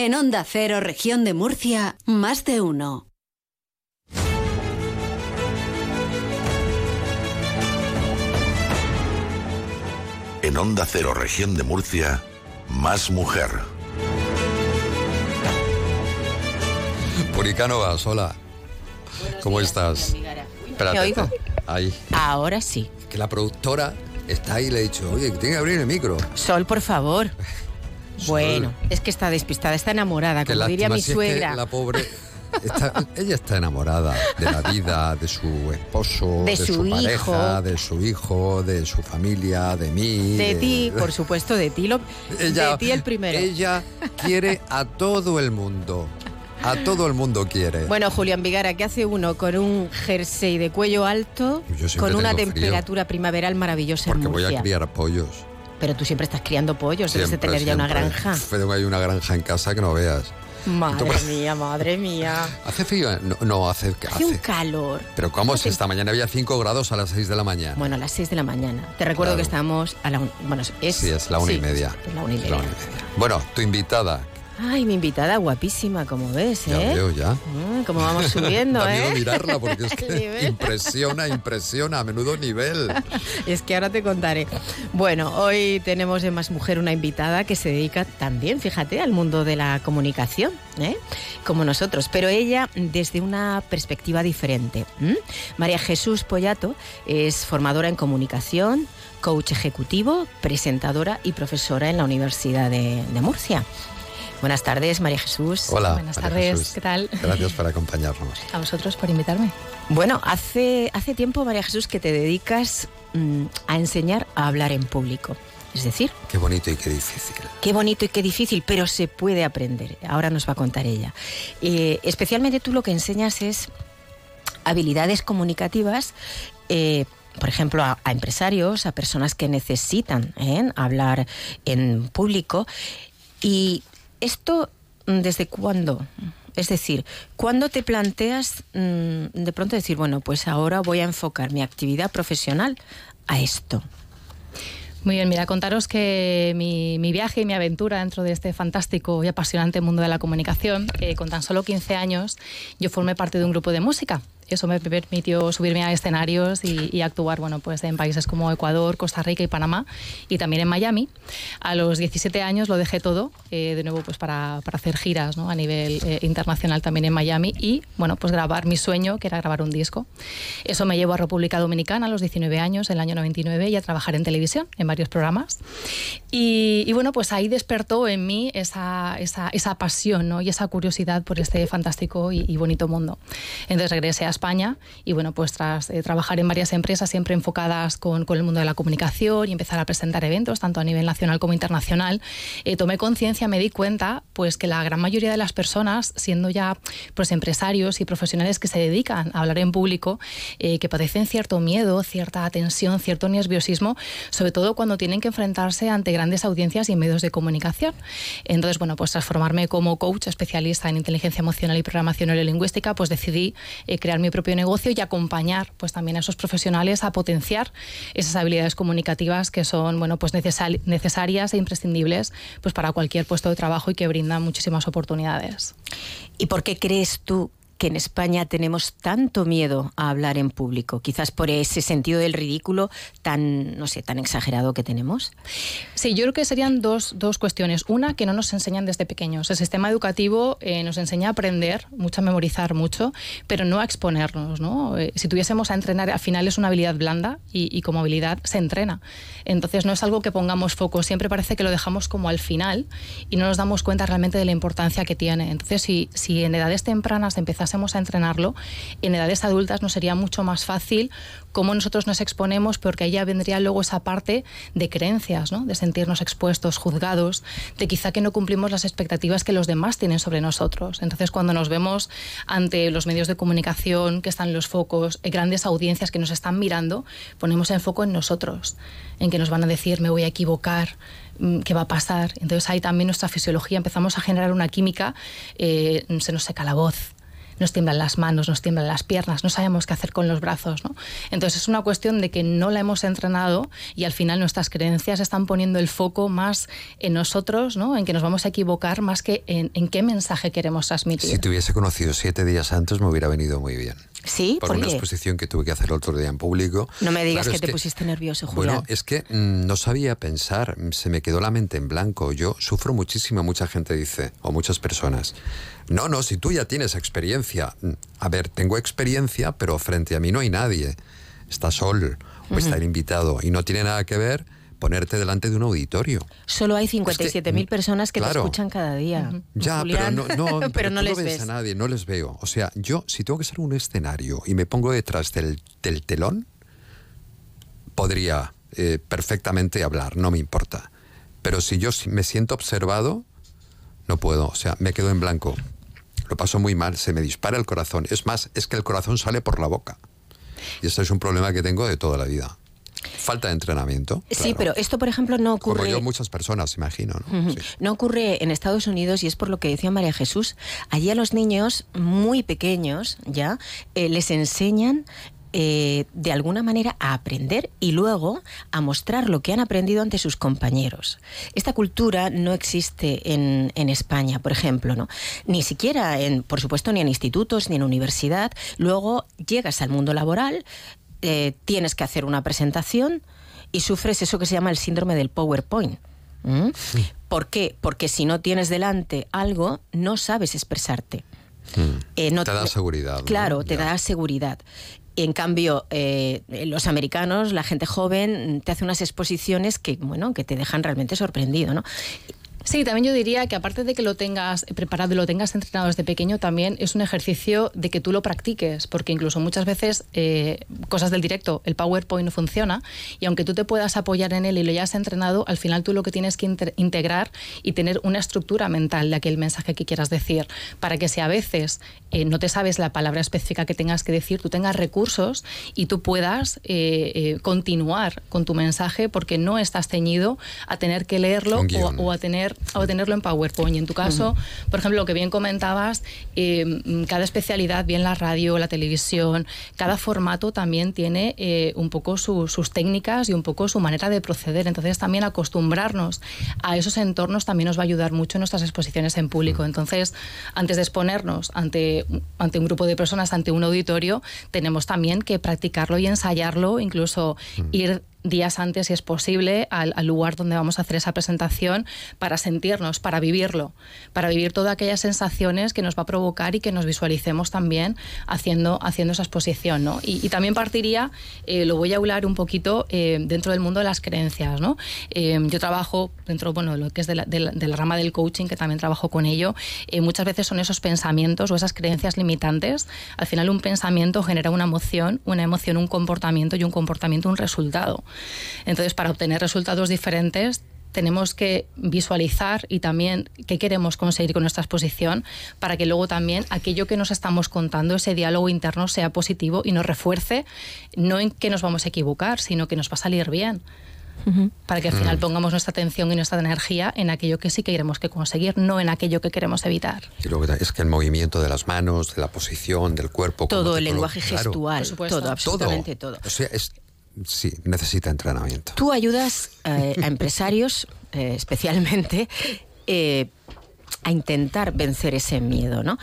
Speaker 17: En Onda Cero, región de Murcia, más de uno.
Speaker 12: En Onda Cero, región de Murcia, más mujer.
Speaker 1: Puricanovas, hola. ¿Cómo estás? Espérate,
Speaker 25: ¿Me oigo?
Speaker 1: Ahí.
Speaker 25: Ahora sí.
Speaker 1: Que la productora está ahí y le he dicho, oye, que tiene que abrir el micro.
Speaker 25: Sol, por favor. Bueno, es que está despistada, está enamorada, como diría mi
Speaker 1: si es que
Speaker 25: suegra.
Speaker 1: la pobre. está- ella está enamorada de la vida, de su esposo,
Speaker 25: De su
Speaker 1: pareja,
Speaker 25: hijo.
Speaker 1: de su hijo, de su familia, de mí.
Speaker 25: De ti, por supuesto, de ti, lo,
Speaker 1: Ella-
Speaker 25: de ti el primero.
Speaker 1: Ella quiere a todo el mundo. A todo el mundo quiere.
Speaker 25: Bueno, Julián Vigara, ¿qué hace uno con un jersey de cuello alto, con una temperatura primaveral maravillosa
Speaker 1: porque
Speaker 25: en
Speaker 1: voy a criar pollos.
Speaker 25: Pero tú siempre estás criando pollos, debes de
Speaker 1: Siempre,
Speaker 25: tener ya una
Speaker 1: siempre.
Speaker 25: granja.
Speaker 1: Tengo ahí una granja en casa que no veas.
Speaker 25: Madre
Speaker 1: Toma.
Speaker 25: mía, madre mía.
Speaker 1: ¿Hace frío? No, no hace,
Speaker 25: Hace un
Speaker 1: hace.
Speaker 25: calor.
Speaker 1: Pero ¿cómo es? Esta mañana había 5 grados a las 6 de la mañana.
Speaker 25: Bueno, a las 6 de la mañana. Te recuerdo
Speaker 1: Claro.
Speaker 25: que estamos a la un- Bueno, es...
Speaker 1: sí, es la una y
Speaker 25: sí,
Speaker 1: media.
Speaker 25: es la una y
Speaker 1: Es
Speaker 25: media.
Speaker 1: la una y media. Bueno, tu invitada.
Speaker 25: Ay, mi invitada guapísima, como ves, ¿eh?
Speaker 1: Ya veo, ya.
Speaker 25: Mm, como vamos subiendo,
Speaker 1: Da
Speaker 25: ¿eh?
Speaker 1: miedo mirarla porque es que impresiona, impresiona, a menudo nivel.
Speaker 25: Es que ahora te contaré. Bueno, hoy tenemos en Más Mujer una invitada que se dedica también, fíjate, al mundo de la comunicación, ¿eh? como nosotros, pero ella desde una perspectiva diferente. María Jesús Pollato es formadora en comunicación, coach ejecutivo, presentadora y profesora en la Universidad de, de Murcia. Buenas tardes, María Jesús.
Speaker 1: Hola.
Speaker 25: Buenas
Speaker 1: María
Speaker 25: tardes,
Speaker 1: Jesús.
Speaker 25: ¿qué tal?
Speaker 1: Gracias por acompañarnos.
Speaker 25: A vosotros por invitarme. Bueno, hace, hace tiempo, María Jesús, que te dedicas mm, a enseñar a hablar en público. Es decir,
Speaker 1: Qué bonito y qué difícil.
Speaker 25: qué bonito y qué difícil, pero se puede aprender. Ahora nos va a contar ella. Eh, especialmente tú lo que enseñas es habilidades comunicativas. eh, por ejemplo, a, a empresarios, a personas que necesitan ¿eh? hablar en público. ¿Y esto mm, desde cuándo? Es decir, ¿cuándo te planteas mm, de pronto decir, bueno, pues ahora voy a enfocar mi actividad profesional a esto?
Speaker 26: Muy bien, mira, contaros que mi, viaje y mi aventura dentro de este fantástico y apasionante mundo de la comunicación, eh, con tan solo 15 años, yo formé parte de un grupo de música. Eso me permitió subirme a escenarios y, y actuar bueno, pues en países como Ecuador, Costa Rica y Panamá, y también en Miami. A los 17 años lo dejé todo, eh, de nuevo pues para, para hacer giras ¿no? a nivel eh, internacional también en Miami y bueno, pues grabar mi sueño, que era grabar un disco. Eso me llevó a República Dominicana a los 19 años, en el año 99, y a trabajar en televisión, en varios programas. Y, y bueno, pues ahí despertó en mí esa, esa, esa pasión ¿no? y esa curiosidad por este fantástico y, y bonito mundo. Entonces regresé a España y bueno, pues tras eh, trabajar en varias empresas siempre enfocadas con, con el mundo de la comunicación y empezar a presentar eventos, tanto a nivel nacional como internacional, eh, tomé conciencia, me di cuenta pues que la gran mayoría de las personas, siendo ya pues empresarios y profesionales que se dedican a hablar en público, eh, que padecen cierto miedo, cierta tensión, cierto nerviosismo, sobre todo cuando tienen que enfrentarse ante grandes audiencias y medios de comunicación. Entonces, bueno, pues transformarme como coach especialista en inteligencia emocional y programación neurolingüística, pues decidí eh, crear mi propio negocio y acompañar pues también a esos profesionales a potenciar esas habilidades comunicativas que son, bueno, pues necesari- necesarias e imprescindibles pues para cualquier puesto de trabajo y que brindan muchísimas oportunidades.
Speaker 25: ¿Y por qué crees tú que en España tenemos tanto miedo a hablar en público? Quizás por ese sentido del ridículo tan, no sé, tan exagerado que tenemos.
Speaker 26: Sí, yo creo que serían dos, dos cuestiones. Una, que no nos enseñan desde pequeños. El sistema educativo eh, nos enseña a aprender, mucho a memorizar mucho, pero no a exponernos. ¿no? Eh, si tuviésemos a entrenar, al final es una habilidad blanda y, y como habilidad se entrena. Entonces no es algo que pongamos foco, siempre parece que lo dejamos como al final y no nos damos cuenta realmente de la importancia que tiene. Entonces, si, si en edades tempranas empiezas llegásemos a entrenarlo, en edades adultas nos sería mucho más fácil cómo nosotros nos exponemos, porque ahí ya vendría luego esa parte de creencias, ¿no? de sentirnos expuestos, juzgados, de quizá que no cumplimos las expectativas que los demás tienen sobre nosotros. Entonces, cuando nos vemos ante los medios de comunicación, que están los focos, eh, grandes audiencias que nos están mirando, ponemos el foco en nosotros, en que nos van a decir, me voy a equivocar, mm, qué va a pasar. Entonces ahí también nuestra fisiología empezamos a generar una química, eh, se nos seca la voz, nos tiemblan las manos, nos tiemblan las piernas, no sabemos qué hacer con los brazos. ¿no? Entonces es una cuestión de que no la hemos entrenado y al final nuestras creencias están poniendo el foco más en nosotros, ¿no? en que nos vamos a equivocar más que en, en qué mensaje queremos transmitir.
Speaker 1: Si te hubiese conocido siete días antes me hubiera venido muy bien.
Speaker 25: Sí,
Speaker 1: por,
Speaker 25: ¿por
Speaker 1: una
Speaker 25: qué?
Speaker 1: exposición que tuve que hacer el otro día en público.
Speaker 25: No me digas
Speaker 1: Claro,
Speaker 25: que te pusiste nervioso, Julián.
Speaker 1: Bueno, es que mm, no sabía pensar, se me quedó la mente en blanco. Yo sufro muchísimo, mucha gente dice, o muchas personas. No, no, si tú ya tienes experiencia. Mm, A ver, tengo experiencia, pero frente a mí no hay nadie. Está Sol o está el invitado y no tiene nada que ver ponerte delante de un auditorio.
Speaker 25: Solo hay 57.000 personas que te escuchan cada día.
Speaker 1: Ya,
Speaker 25: Julián.
Speaker 1: pero no, no,
Speaker 25: Pero no
Speaker 1: tú
Speaker 25: les
Speaker 1: ves,
Speaker 25: ves.
Speaker 1: a nadie, no les veo. O sea, yo si tengo que ser un escenario y me pongo detrás del, del telón, podría eh, perfectamente hablar, no me importa. Pero si yo me siento observado, no puedo. O sea, me quedo en blanco. Lo paso muy mal, se me dispara el corazón. Es más, es que el corazón sale por la boca. Y este es un problema que tengo de toda la vida. Falta de entrenamiento.
Speaker 25: Sí,
Speaker 1: claro.
Speaker 25: pero esto, por ejemplo, no
Speaker 1: Como
Speaker 25: ocurre.
Speaker 1: yo, muchas personas, imagino. No
Speaker 25: ocurre en Estados Unidos y es por lo que decía María Jesús. Allí a los niños muy pequeños ya eh, les enseñan eh, de alguna manera a aprender y luego a mostrar lo que han aprendido ante sus compañeros. Esta cultura no existe en, en España, por ejemplo, ¿no? Ni siquiera, en, por supuesto, ni en institutos ni en universidad. Luego llegas al mundo laboral, eh, tienes que hacer una presentación y sufres eso que se llama el síndrome del PowerPoint. ¿Mm? ¿Por qué? Porque si no tienes delante algo, no sabes expresarte. Eh, no
Speaker 1: te da seguridad. ¿no?
Speaker 25: Claro, te da seguridad. En cambio, eh, los americanos, la gente joven, te hace unas exposiciones que, bueno, que te dejan realmente sorprendido, ¿no?
Speaker 26: Sí, también yo diría que aparte de que lo tengas preparado y lo tengas entrenado desde pequeño, también es un ejercicio de que tú lo practiques, porque incluso muchas veces eh, cosas del directo, el PowerPoint no funciona y aunque tú te puedas apoyar en él y lo hayas entrenado, al final tú lo que tienes que integrar y tener una estructura mental de aquel mensaje que quieras decir, para que si a veces eh, no te sabes la palabra específica que tengas que decir, tú tengas recursos y tú puedas eh, eh, continuar con tu mensaje porque no estás ceñido a tener que leerlo o a tener o tenerlo en PowerPoint. Y en tu caso, por ejemplo, lo que bien comentabas, eh, cada especialidad, bien la radio, la televisión, cada formato también tiene eh, un poco su- sus técnicas y un poco su manera de proceder. Entonces también acostumbrarnos a esos entornos también nos va a ayudar mucho en nuestras exposiciones en público. Entonces, antes de exponernos ante, ante un grupo de personas, ante un auditorio, tenemos también que practicarlo y ensayarlo, incluso ir días antes, si es posible, al, lugar donde vamos a hacer esa presentación para sentirnos, para vivirlo, para vivir todas aquellas sensaciones que nos va a provocar y que nos visualicemos también haciendo, haciendo esa exposición. ¿no? Y, también partiría, eh, lo voy a hablar un poquito eh, dentro del mundo de las creencias. ¿no? Eh, yo trabajo dentro, bueno, lo que es de la, de de la rama del coaching, que también trabajo con ello, muchas veces son esos pensamientos o esas creencias limitantes. Al final un pensamiento genera una emoción, una emoción un comportamiento y un comportamiento un resultado. Entonces, para obtener resultados diferentes, tenemos que visualizar y también qué queremos conseguir con nuestra exposición para que luego también aquello que nos estamos contando, ese diálogo interno, sea positivo y nos refuerce, no en que nos vamos a equivocar, sino que nos va a salir bien. Para que al final
Speaker 1: Mm.
Speaker 26: pongamos nuestra atención y nuestra energía en aquello que sí queremos que conseguir, no en aquello que queremos evitar.
Speaker 1: Y luego es que el movimiento de las manos, de la posición, del cuerpo.
Speaker 25: Todo el lenguaje
Speaker 1: claro.
Speaker 25: gestual, todo, absolutamente todo.
Speaker 1: O sea, es, sí, necesita entrenamiento.
Speaker 25: Tú ayudas eh, a empresarios, eh, especialmente, eh, a intentar vencer ese miedo, ¿no?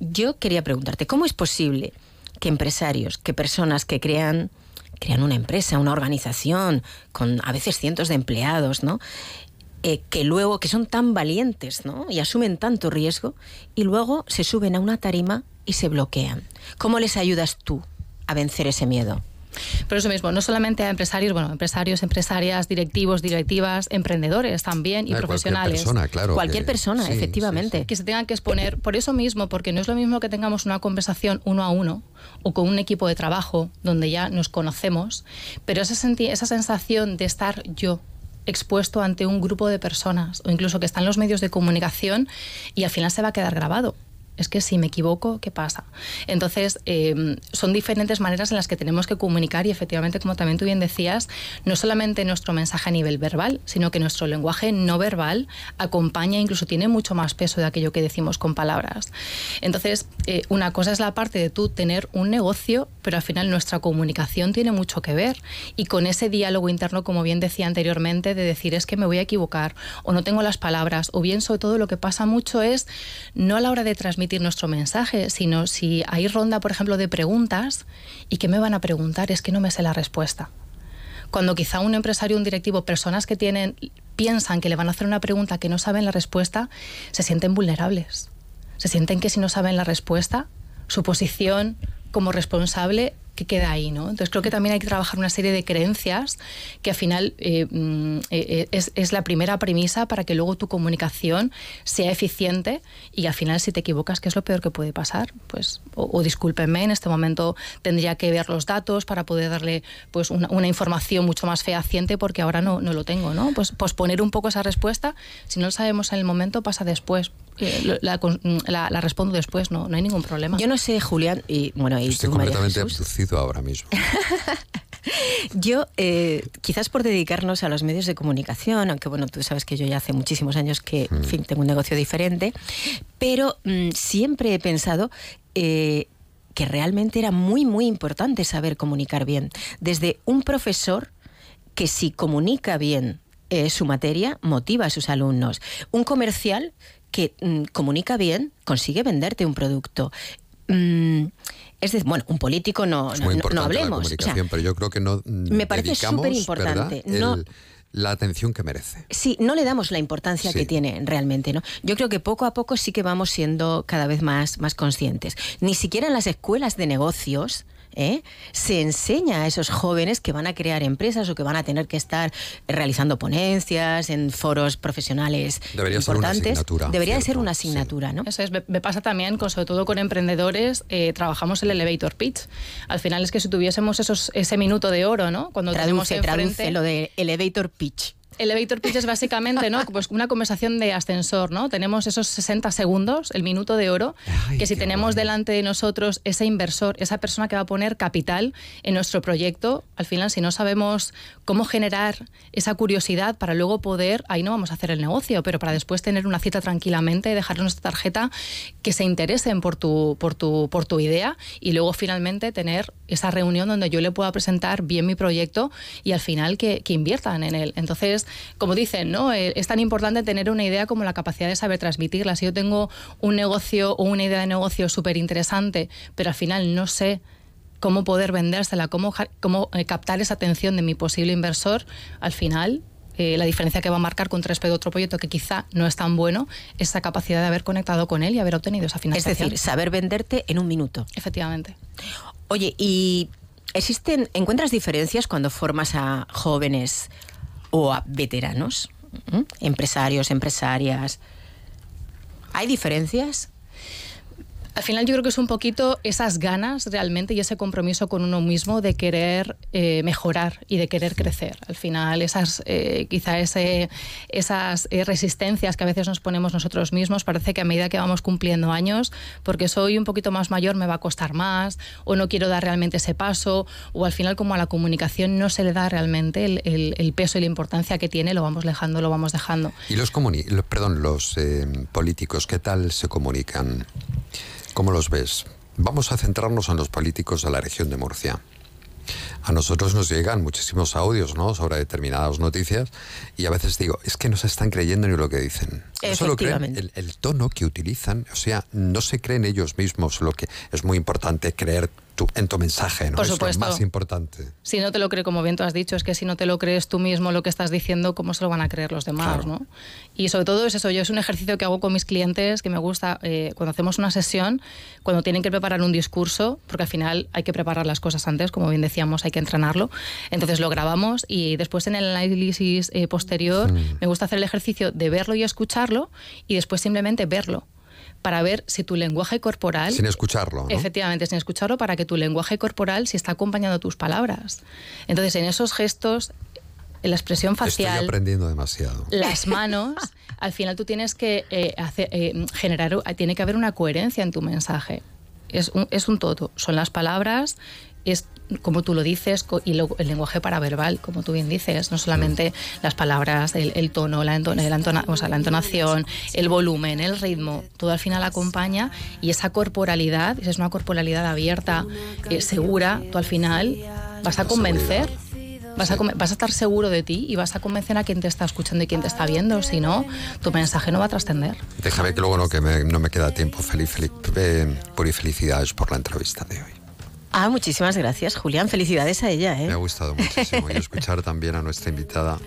Speaker 25: Yo quería preguntarte, ¿cómo es posible que empresarios, que personas que crean, crean una empresa, una organización, con a veces cientos de empleados, ¿no? Que luego, que son tan valientes, ¿no? Y asumen tanto riesgo, y luego se suben a una tarima y se bloquean. ¿Cómo les ayudas tú a vencer ese miedo?
Speaker 26: Pero eso mismo, no solamente a empresarios, bueno, empresarios, empresarias, directivos, directivas, emprendedores también y
Speaker 1: Ah,
Speaker 26: profesionales.
Speaker 1: Cualquier persona, claro.
Speaker 25: Cualquier
Speaker 1: que-
Speaker 25: persona,
Speaker 1: sí,
Speaker 25: efectivamente.
Speaker 26: que se tengan que exponer por eso mismo, porque no es lo mismo que tengamos una conversación uno a uno o con un equipo de trabajo donde ya nos conocemos, pero esa, esa sensación de estar yo expuesto ante un grupo de personas o incluso que están los medios de comunicación y al final se va a quedar grabado. Es que si me equivoco, ¿qué pasa? Entonces, eh, son diferentes maneras en las que tenemos que comunicar y efectivamente, como también tú bien decías, no solamente nuestro mensaje a nivel verbal, sino que nuestro lenguaje no verbal acompaña, incluso tiene mucho más peso de aquello que decimos con palabras. Entonces, eh, una cosa es la parte de tú tener un negocio, pero al final nuestra comunicación tiene mucho que ver y con ese diálogo interno, como bien decía anteriormente, de decir es que me voy a equivocar o no tengo las palabras o bien sobre todo lo que pasa mucho es no a la hora de transmitir nuestro mensaje, sino si hay ronda, por ejemplo, de preguntas y que me van a preguntar es que no me sé la respuesta. Cuando quizá un empresario, un directivo, personas que tienen piensan que le van a hacer una pregunta que no saben la respuesta, se sienten vulnerables. Se sienten que si no saben la respuesta, su posición como responsable que queda ahí, ¿no? Entonces creo que también hay que trabajar una serie de creencias que al final eh, mm, eh, eh, es, es la primera premisa para que luego tu comunicación sea eficiente y al final si te equivocas, ¿qué es lo peor que puede pasar? Pues, o, discúlpenme, en este momento tendría que ver los datos para poder darle pues una, una información mucho más fehaciente porque ahora no, no lo tengo, ¿no? Pues posponer un poco esa respuesta, si no lo sabemos en el momento, pasa después. Eh, lo- la, con- la- la respondo después, no, no hay ningún problema.
Speaker 25: Yo no sé, Julián, y bueno, y
Speaker 1: Estoy
Speaker 25: tú, María
Speaker 1: completamente
Speaker 25: Jesús.
Speaker 1: abducido ahora mismo.
Speaker 25: Yo, eh, quizás por dedicarnos a los medios de comunicación, aunque bueno, tú sabes que yo ya hace muchísimos años que, en fin, tengo un negocio diferente, pero mm, siempre he pensado eh, que realmente era muy, muy importante saber comunicar bien. Desde un profesor que si comunica bien eh, su materia, motiva a sus alumnos. Un comercial que mm, comunica bien, consigue venderte un producto. Mm, es decir, bueno, un político no,
Speaker 1: Es
Speaker 25: no,
Speaker 1: muy
Speaker 25: no- no
Speaker 1: importante la
Speaker 25: hablemos. O sea,
Speaker 1: comunicación, pero yo creo que no mm,
Speaker 25: me parece superimportante.
Speaker 1: ¿verdad?
Speaker 25: No-
Speaker 1: el- la atención que merece.
Speaker 25: Sí, no le damos la importancia
Speaker 1: Sí.
Speaker 25: que tiene realmente, ¿no? Yo creo que poco a poco sí que vamos siendo cada vez más, más conscientes. Ni siquiera en las escuelas de negocios ¿eh? se enseña a esos jóvenes que van a crear empresas o que van a tener que estar realizando ponencias en foros profesionales
Speaker 1: Debería ser una
Speaker 25: importantes.
Speaker 1: asignatura,
Speaker 25: Debería de ser una asignatura, ¿no?
Speaker 26: Eso es, me, pasa también, con, sobre todo con emprendedores, eh, trabajamos el elevator pitch. Al final es que si tuviésemos esos, ese minuto de oro, ¿no? Cuando tenemos
Speaker 25: Traduce, traduce
Speaker 26: enfrente-
Speaker 25: lo de elevator pitch.
Speaker 26: Elevator pitch es básicamente ¿no? pues una conversación de ascensor, ¿no? Tenemos esos 60 segundos, el minuto de oro, que si tenemos delante de nosotros ese inversor, esa persona que va a poner capital en nuestro proyecto, al final si no sabemos cómo generar esa curiosidad para luego poder, ahí no vamos a hacer el negocio, pero para después tener una cita tranquilamente, dejarle nuestra tarjeta, que se interesen por tu, por tu, por tu idea y luego finalmente tener esa reunión donde yo le pueda presentar bien mi proyecto y al final que, que inviertan en él. Entonces, como dicen, ¿no? Eh, es tan importante tener una idea como la capacidad de saber transmitirla. Si yo tengo un negocio o una idea de negocio súper interesante, pero al final no sé cómo poder vendérsela, cómo, eh, captar esa atención de mi posible inversor, al final eh, la diferencia que va a marcar con respecto a otro proyecto que quizá no es tan bueno, es esa capacidad de haber conectado con él y haber obtenido esa
Speaker 25: Es
Speaker 26: financiación.
Speaker 25: decir, saber venderte en un minuto.
Speaker 26: Efectivamente.
Speaker 25: Oye, ¿y existen, encuentras diferencias cuando formas a jóvenes o a veteranos? Empresarios, empresarias. ¿Hay diferencias?
Speaker 26: Al final yo creo que es un poquito esas ganas realmente y ese compromiso con uno mismo de querer eh, mejorar y de querer crecer. Al final esas eh, quizá ese, esas eh, resistencias que a veces nos ponemos nosotros mismos parece que a medida que vamos cumpliendo años, porque soy un poquito más mayor me va a costar más o no quiero dar realmente ese paso o al final como a la comunicación no se le da realmente el, peso y la importancia que tiene, lo vamos dejando, lo vamos dejando.
Speaker 1: Y los comuni lo- perdón, los eh, políticos, ¿qué tal se comunican? ¿Cómo los ves? Vamos a centrarnos en los políticos de la región de Murcia. A nosotros nos llegan muchísimos audios ¿no? sobre determinadas noticias y a veces digo, es que no se están creyendo ni lo que dicen. No se lo creen, el, el tono que utilizan, o sea, no se creen ellos mismos lo que es muy importante creer tu, en tu mensaje, ¿no?
Speaker 26: Por
Speaker 1: Es lo
Speaker 26: supuesto.
Speaker 1: más importante.
Speaker 26: Si no te lo cree, como bien tú has dicho, es que si no te lo crees tú mismo lo que estás diciendo, ¿cómo se lo van a creer los demás? ¿no? Y sobre todo es eso, yo es un ejercicio que hago con mis clientes que me gusta eh, cuando hacemos una sesión, cuando tienen que preparar un discurso, porque al final hay que preparar las cosas antes, como bien decíamos, hay que entrenarlo. Entonces lo grabamos y después en el análisis eh, posterior me gusta hacer el ejercicio de verlo y escucharlo y después simplemente verlo para ver si tu lenguaje corporal
Speaker 1: Sin escucharlo, ¿no?
Speaker 26: Efectivamente, sin escucharlo para que tu lenguaje corporal si está acompañando tus palabras. Entonces, en esos gestos, la expresión
Speaker 1: Estoy
Speaker 26: facial,
Speaker 1: aprendiendo demasiado.
Speaker 26: las manos, al final tú tienes que eh, hacer, eh, generar, tiene que haber una coherencia en tu mensaje. Es un, es un todo. Son las palabras, es como tú lo dices y luego el lenguaje paraverbal, como tú bien dices, no solamente las palabras, el, el tono, la, entona- la entona- o sea, la entonación, el volumen, el ritmo, todo al final acompaña y esa corporalidad, si es una corporalidad abierta, eh, segura, tú al final vas a convencer. Vas a, vas a estar seguro de ti y vas a convencer a quien te está escuchando y quien te está viendo. Si no, tu mensaje no va a trascender.
Speaker 1: Déjame que luego no, que me- no me queda tiempo. Feliz, feliz, eh, pura y felicidades por la entrevista de hoy.
Speaker 25: Ah, muchísimas gracias, Julián. Felicidades a ella,
Speaker 1: Me ha
Speaker 25: ¿eh?
Speaker 1: gustado muchísimo. Y escuchar también a nuestra invitada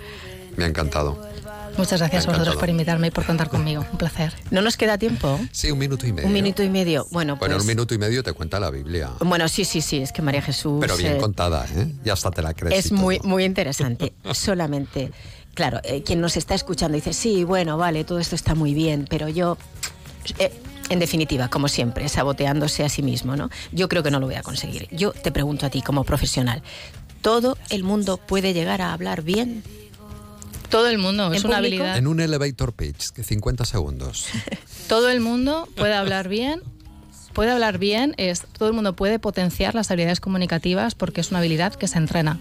Speaker 1: me ha encantado.
Speaker 26: Muchas gracias a vosotros por invitarme y por contar conmigo. Un placer.
Speaker 25: ¿No nos queda tiempo?
Speaker 1: Sí, un minuto y medio.
Speaker 25: Un minuto y medio. Bueno, pues...
Speaker 1: Bueno, un minuto y medio te cuenta la Biblia.
Speaker 25: Bueno, sí, sí, sí, es que María Jesús...
Speaker 1: Pero bien
Speaker 25: eh,
Speaker 1: contada, ¿eh? Y hasta te la crees.
Speaker 25: Es
Speaker 1: y todo.
Speaker 25: muy, muy interesante. Solamente, claro, eh, quien nos está escuchando dice, sí, bueno, vale, todo esto está muy bien, pero yo, eh, en definitiva, como siempre, saboteándose a sí mismo, ¿no? Yo creo que no lo voy a conseguir. Yo te pregunto a ti como profesional, ¿todo el mundo puede llegar a hablar bien?
Speaker 26: Todo el mundo, es
Speaker 25: ¿En
Speaker 26: una
Speaker 25: público?
Speaker 26: habilidad.
Speaker 1: En un elevator pitch, que 50 segundos.
Speaker 26: Todo el mundo puede hablar bien. Puede hablar bien, es, todo el mundo puede potenciar las habilidades comunicativas porque es una habilidad que se entrena.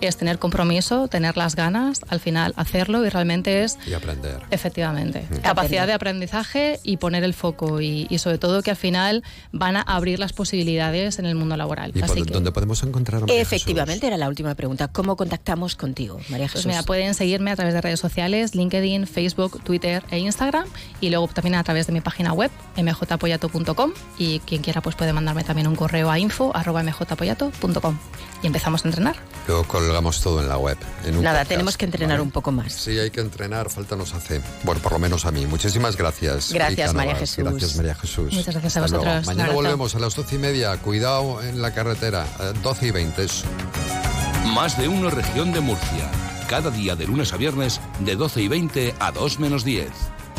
Speaker 26: Es tener compromiso, tener las ganas, al final hacerlo y realmente es
Speaker 1: Y aprender.
Speaker 26: Efectivamente. Capacidad de aprendizaje y poner el foco y, y sobre todo que al final van a abrir las posibilidades en el mundo laboral.
Speaker 1: ¿Y por
Speaker 26: Así que,
Speaker 1: dónde podemos encontrar a María
Speaker 25: Efectivamente, era la última pregunta. ¿Cómo contactamos contigo, María Jesús?
Speaker 26: pues mira, pueden seguirme a través de redes sociales, LinkedIn, Facebook, Twitter e Instagram y luego también a través de mi página web mjpoyato.com y quien quiera pues puede mandarme también un correo a info@mjpoyato.com y empezamos a entrenar.
Speaker 1: Luego colgamos todo en la web. en un
Speaker 25: Nada,
Speaker 1: podcast,
Speaker 25: tenemos que entrenar
Speaker 1: ¿vale?
Speaker 25: un poco más.
Speaker 1: Sí, hay que entrenar, falta nos hace. Bueno, por lo menos a mí. Muchísimas gracias.
Speaker 25: Gracias, María
Speaker 1: Navas.
Speaker 25: Jesús.
Speaker 1: Gracias, María Jesús.
Speaker 26: Muchas gracias a
Speaker 1: Hasta
Speaker 26: vosotros.
Speaker 1: Mañana volvemos a las doce y media. Cuidado en la carretera. eh, 12 y 20. Eso.
Speaker 14: Más de uno región de Murcia. Cada día de lunes a viernes de 12 y 20 a 2 menos 10.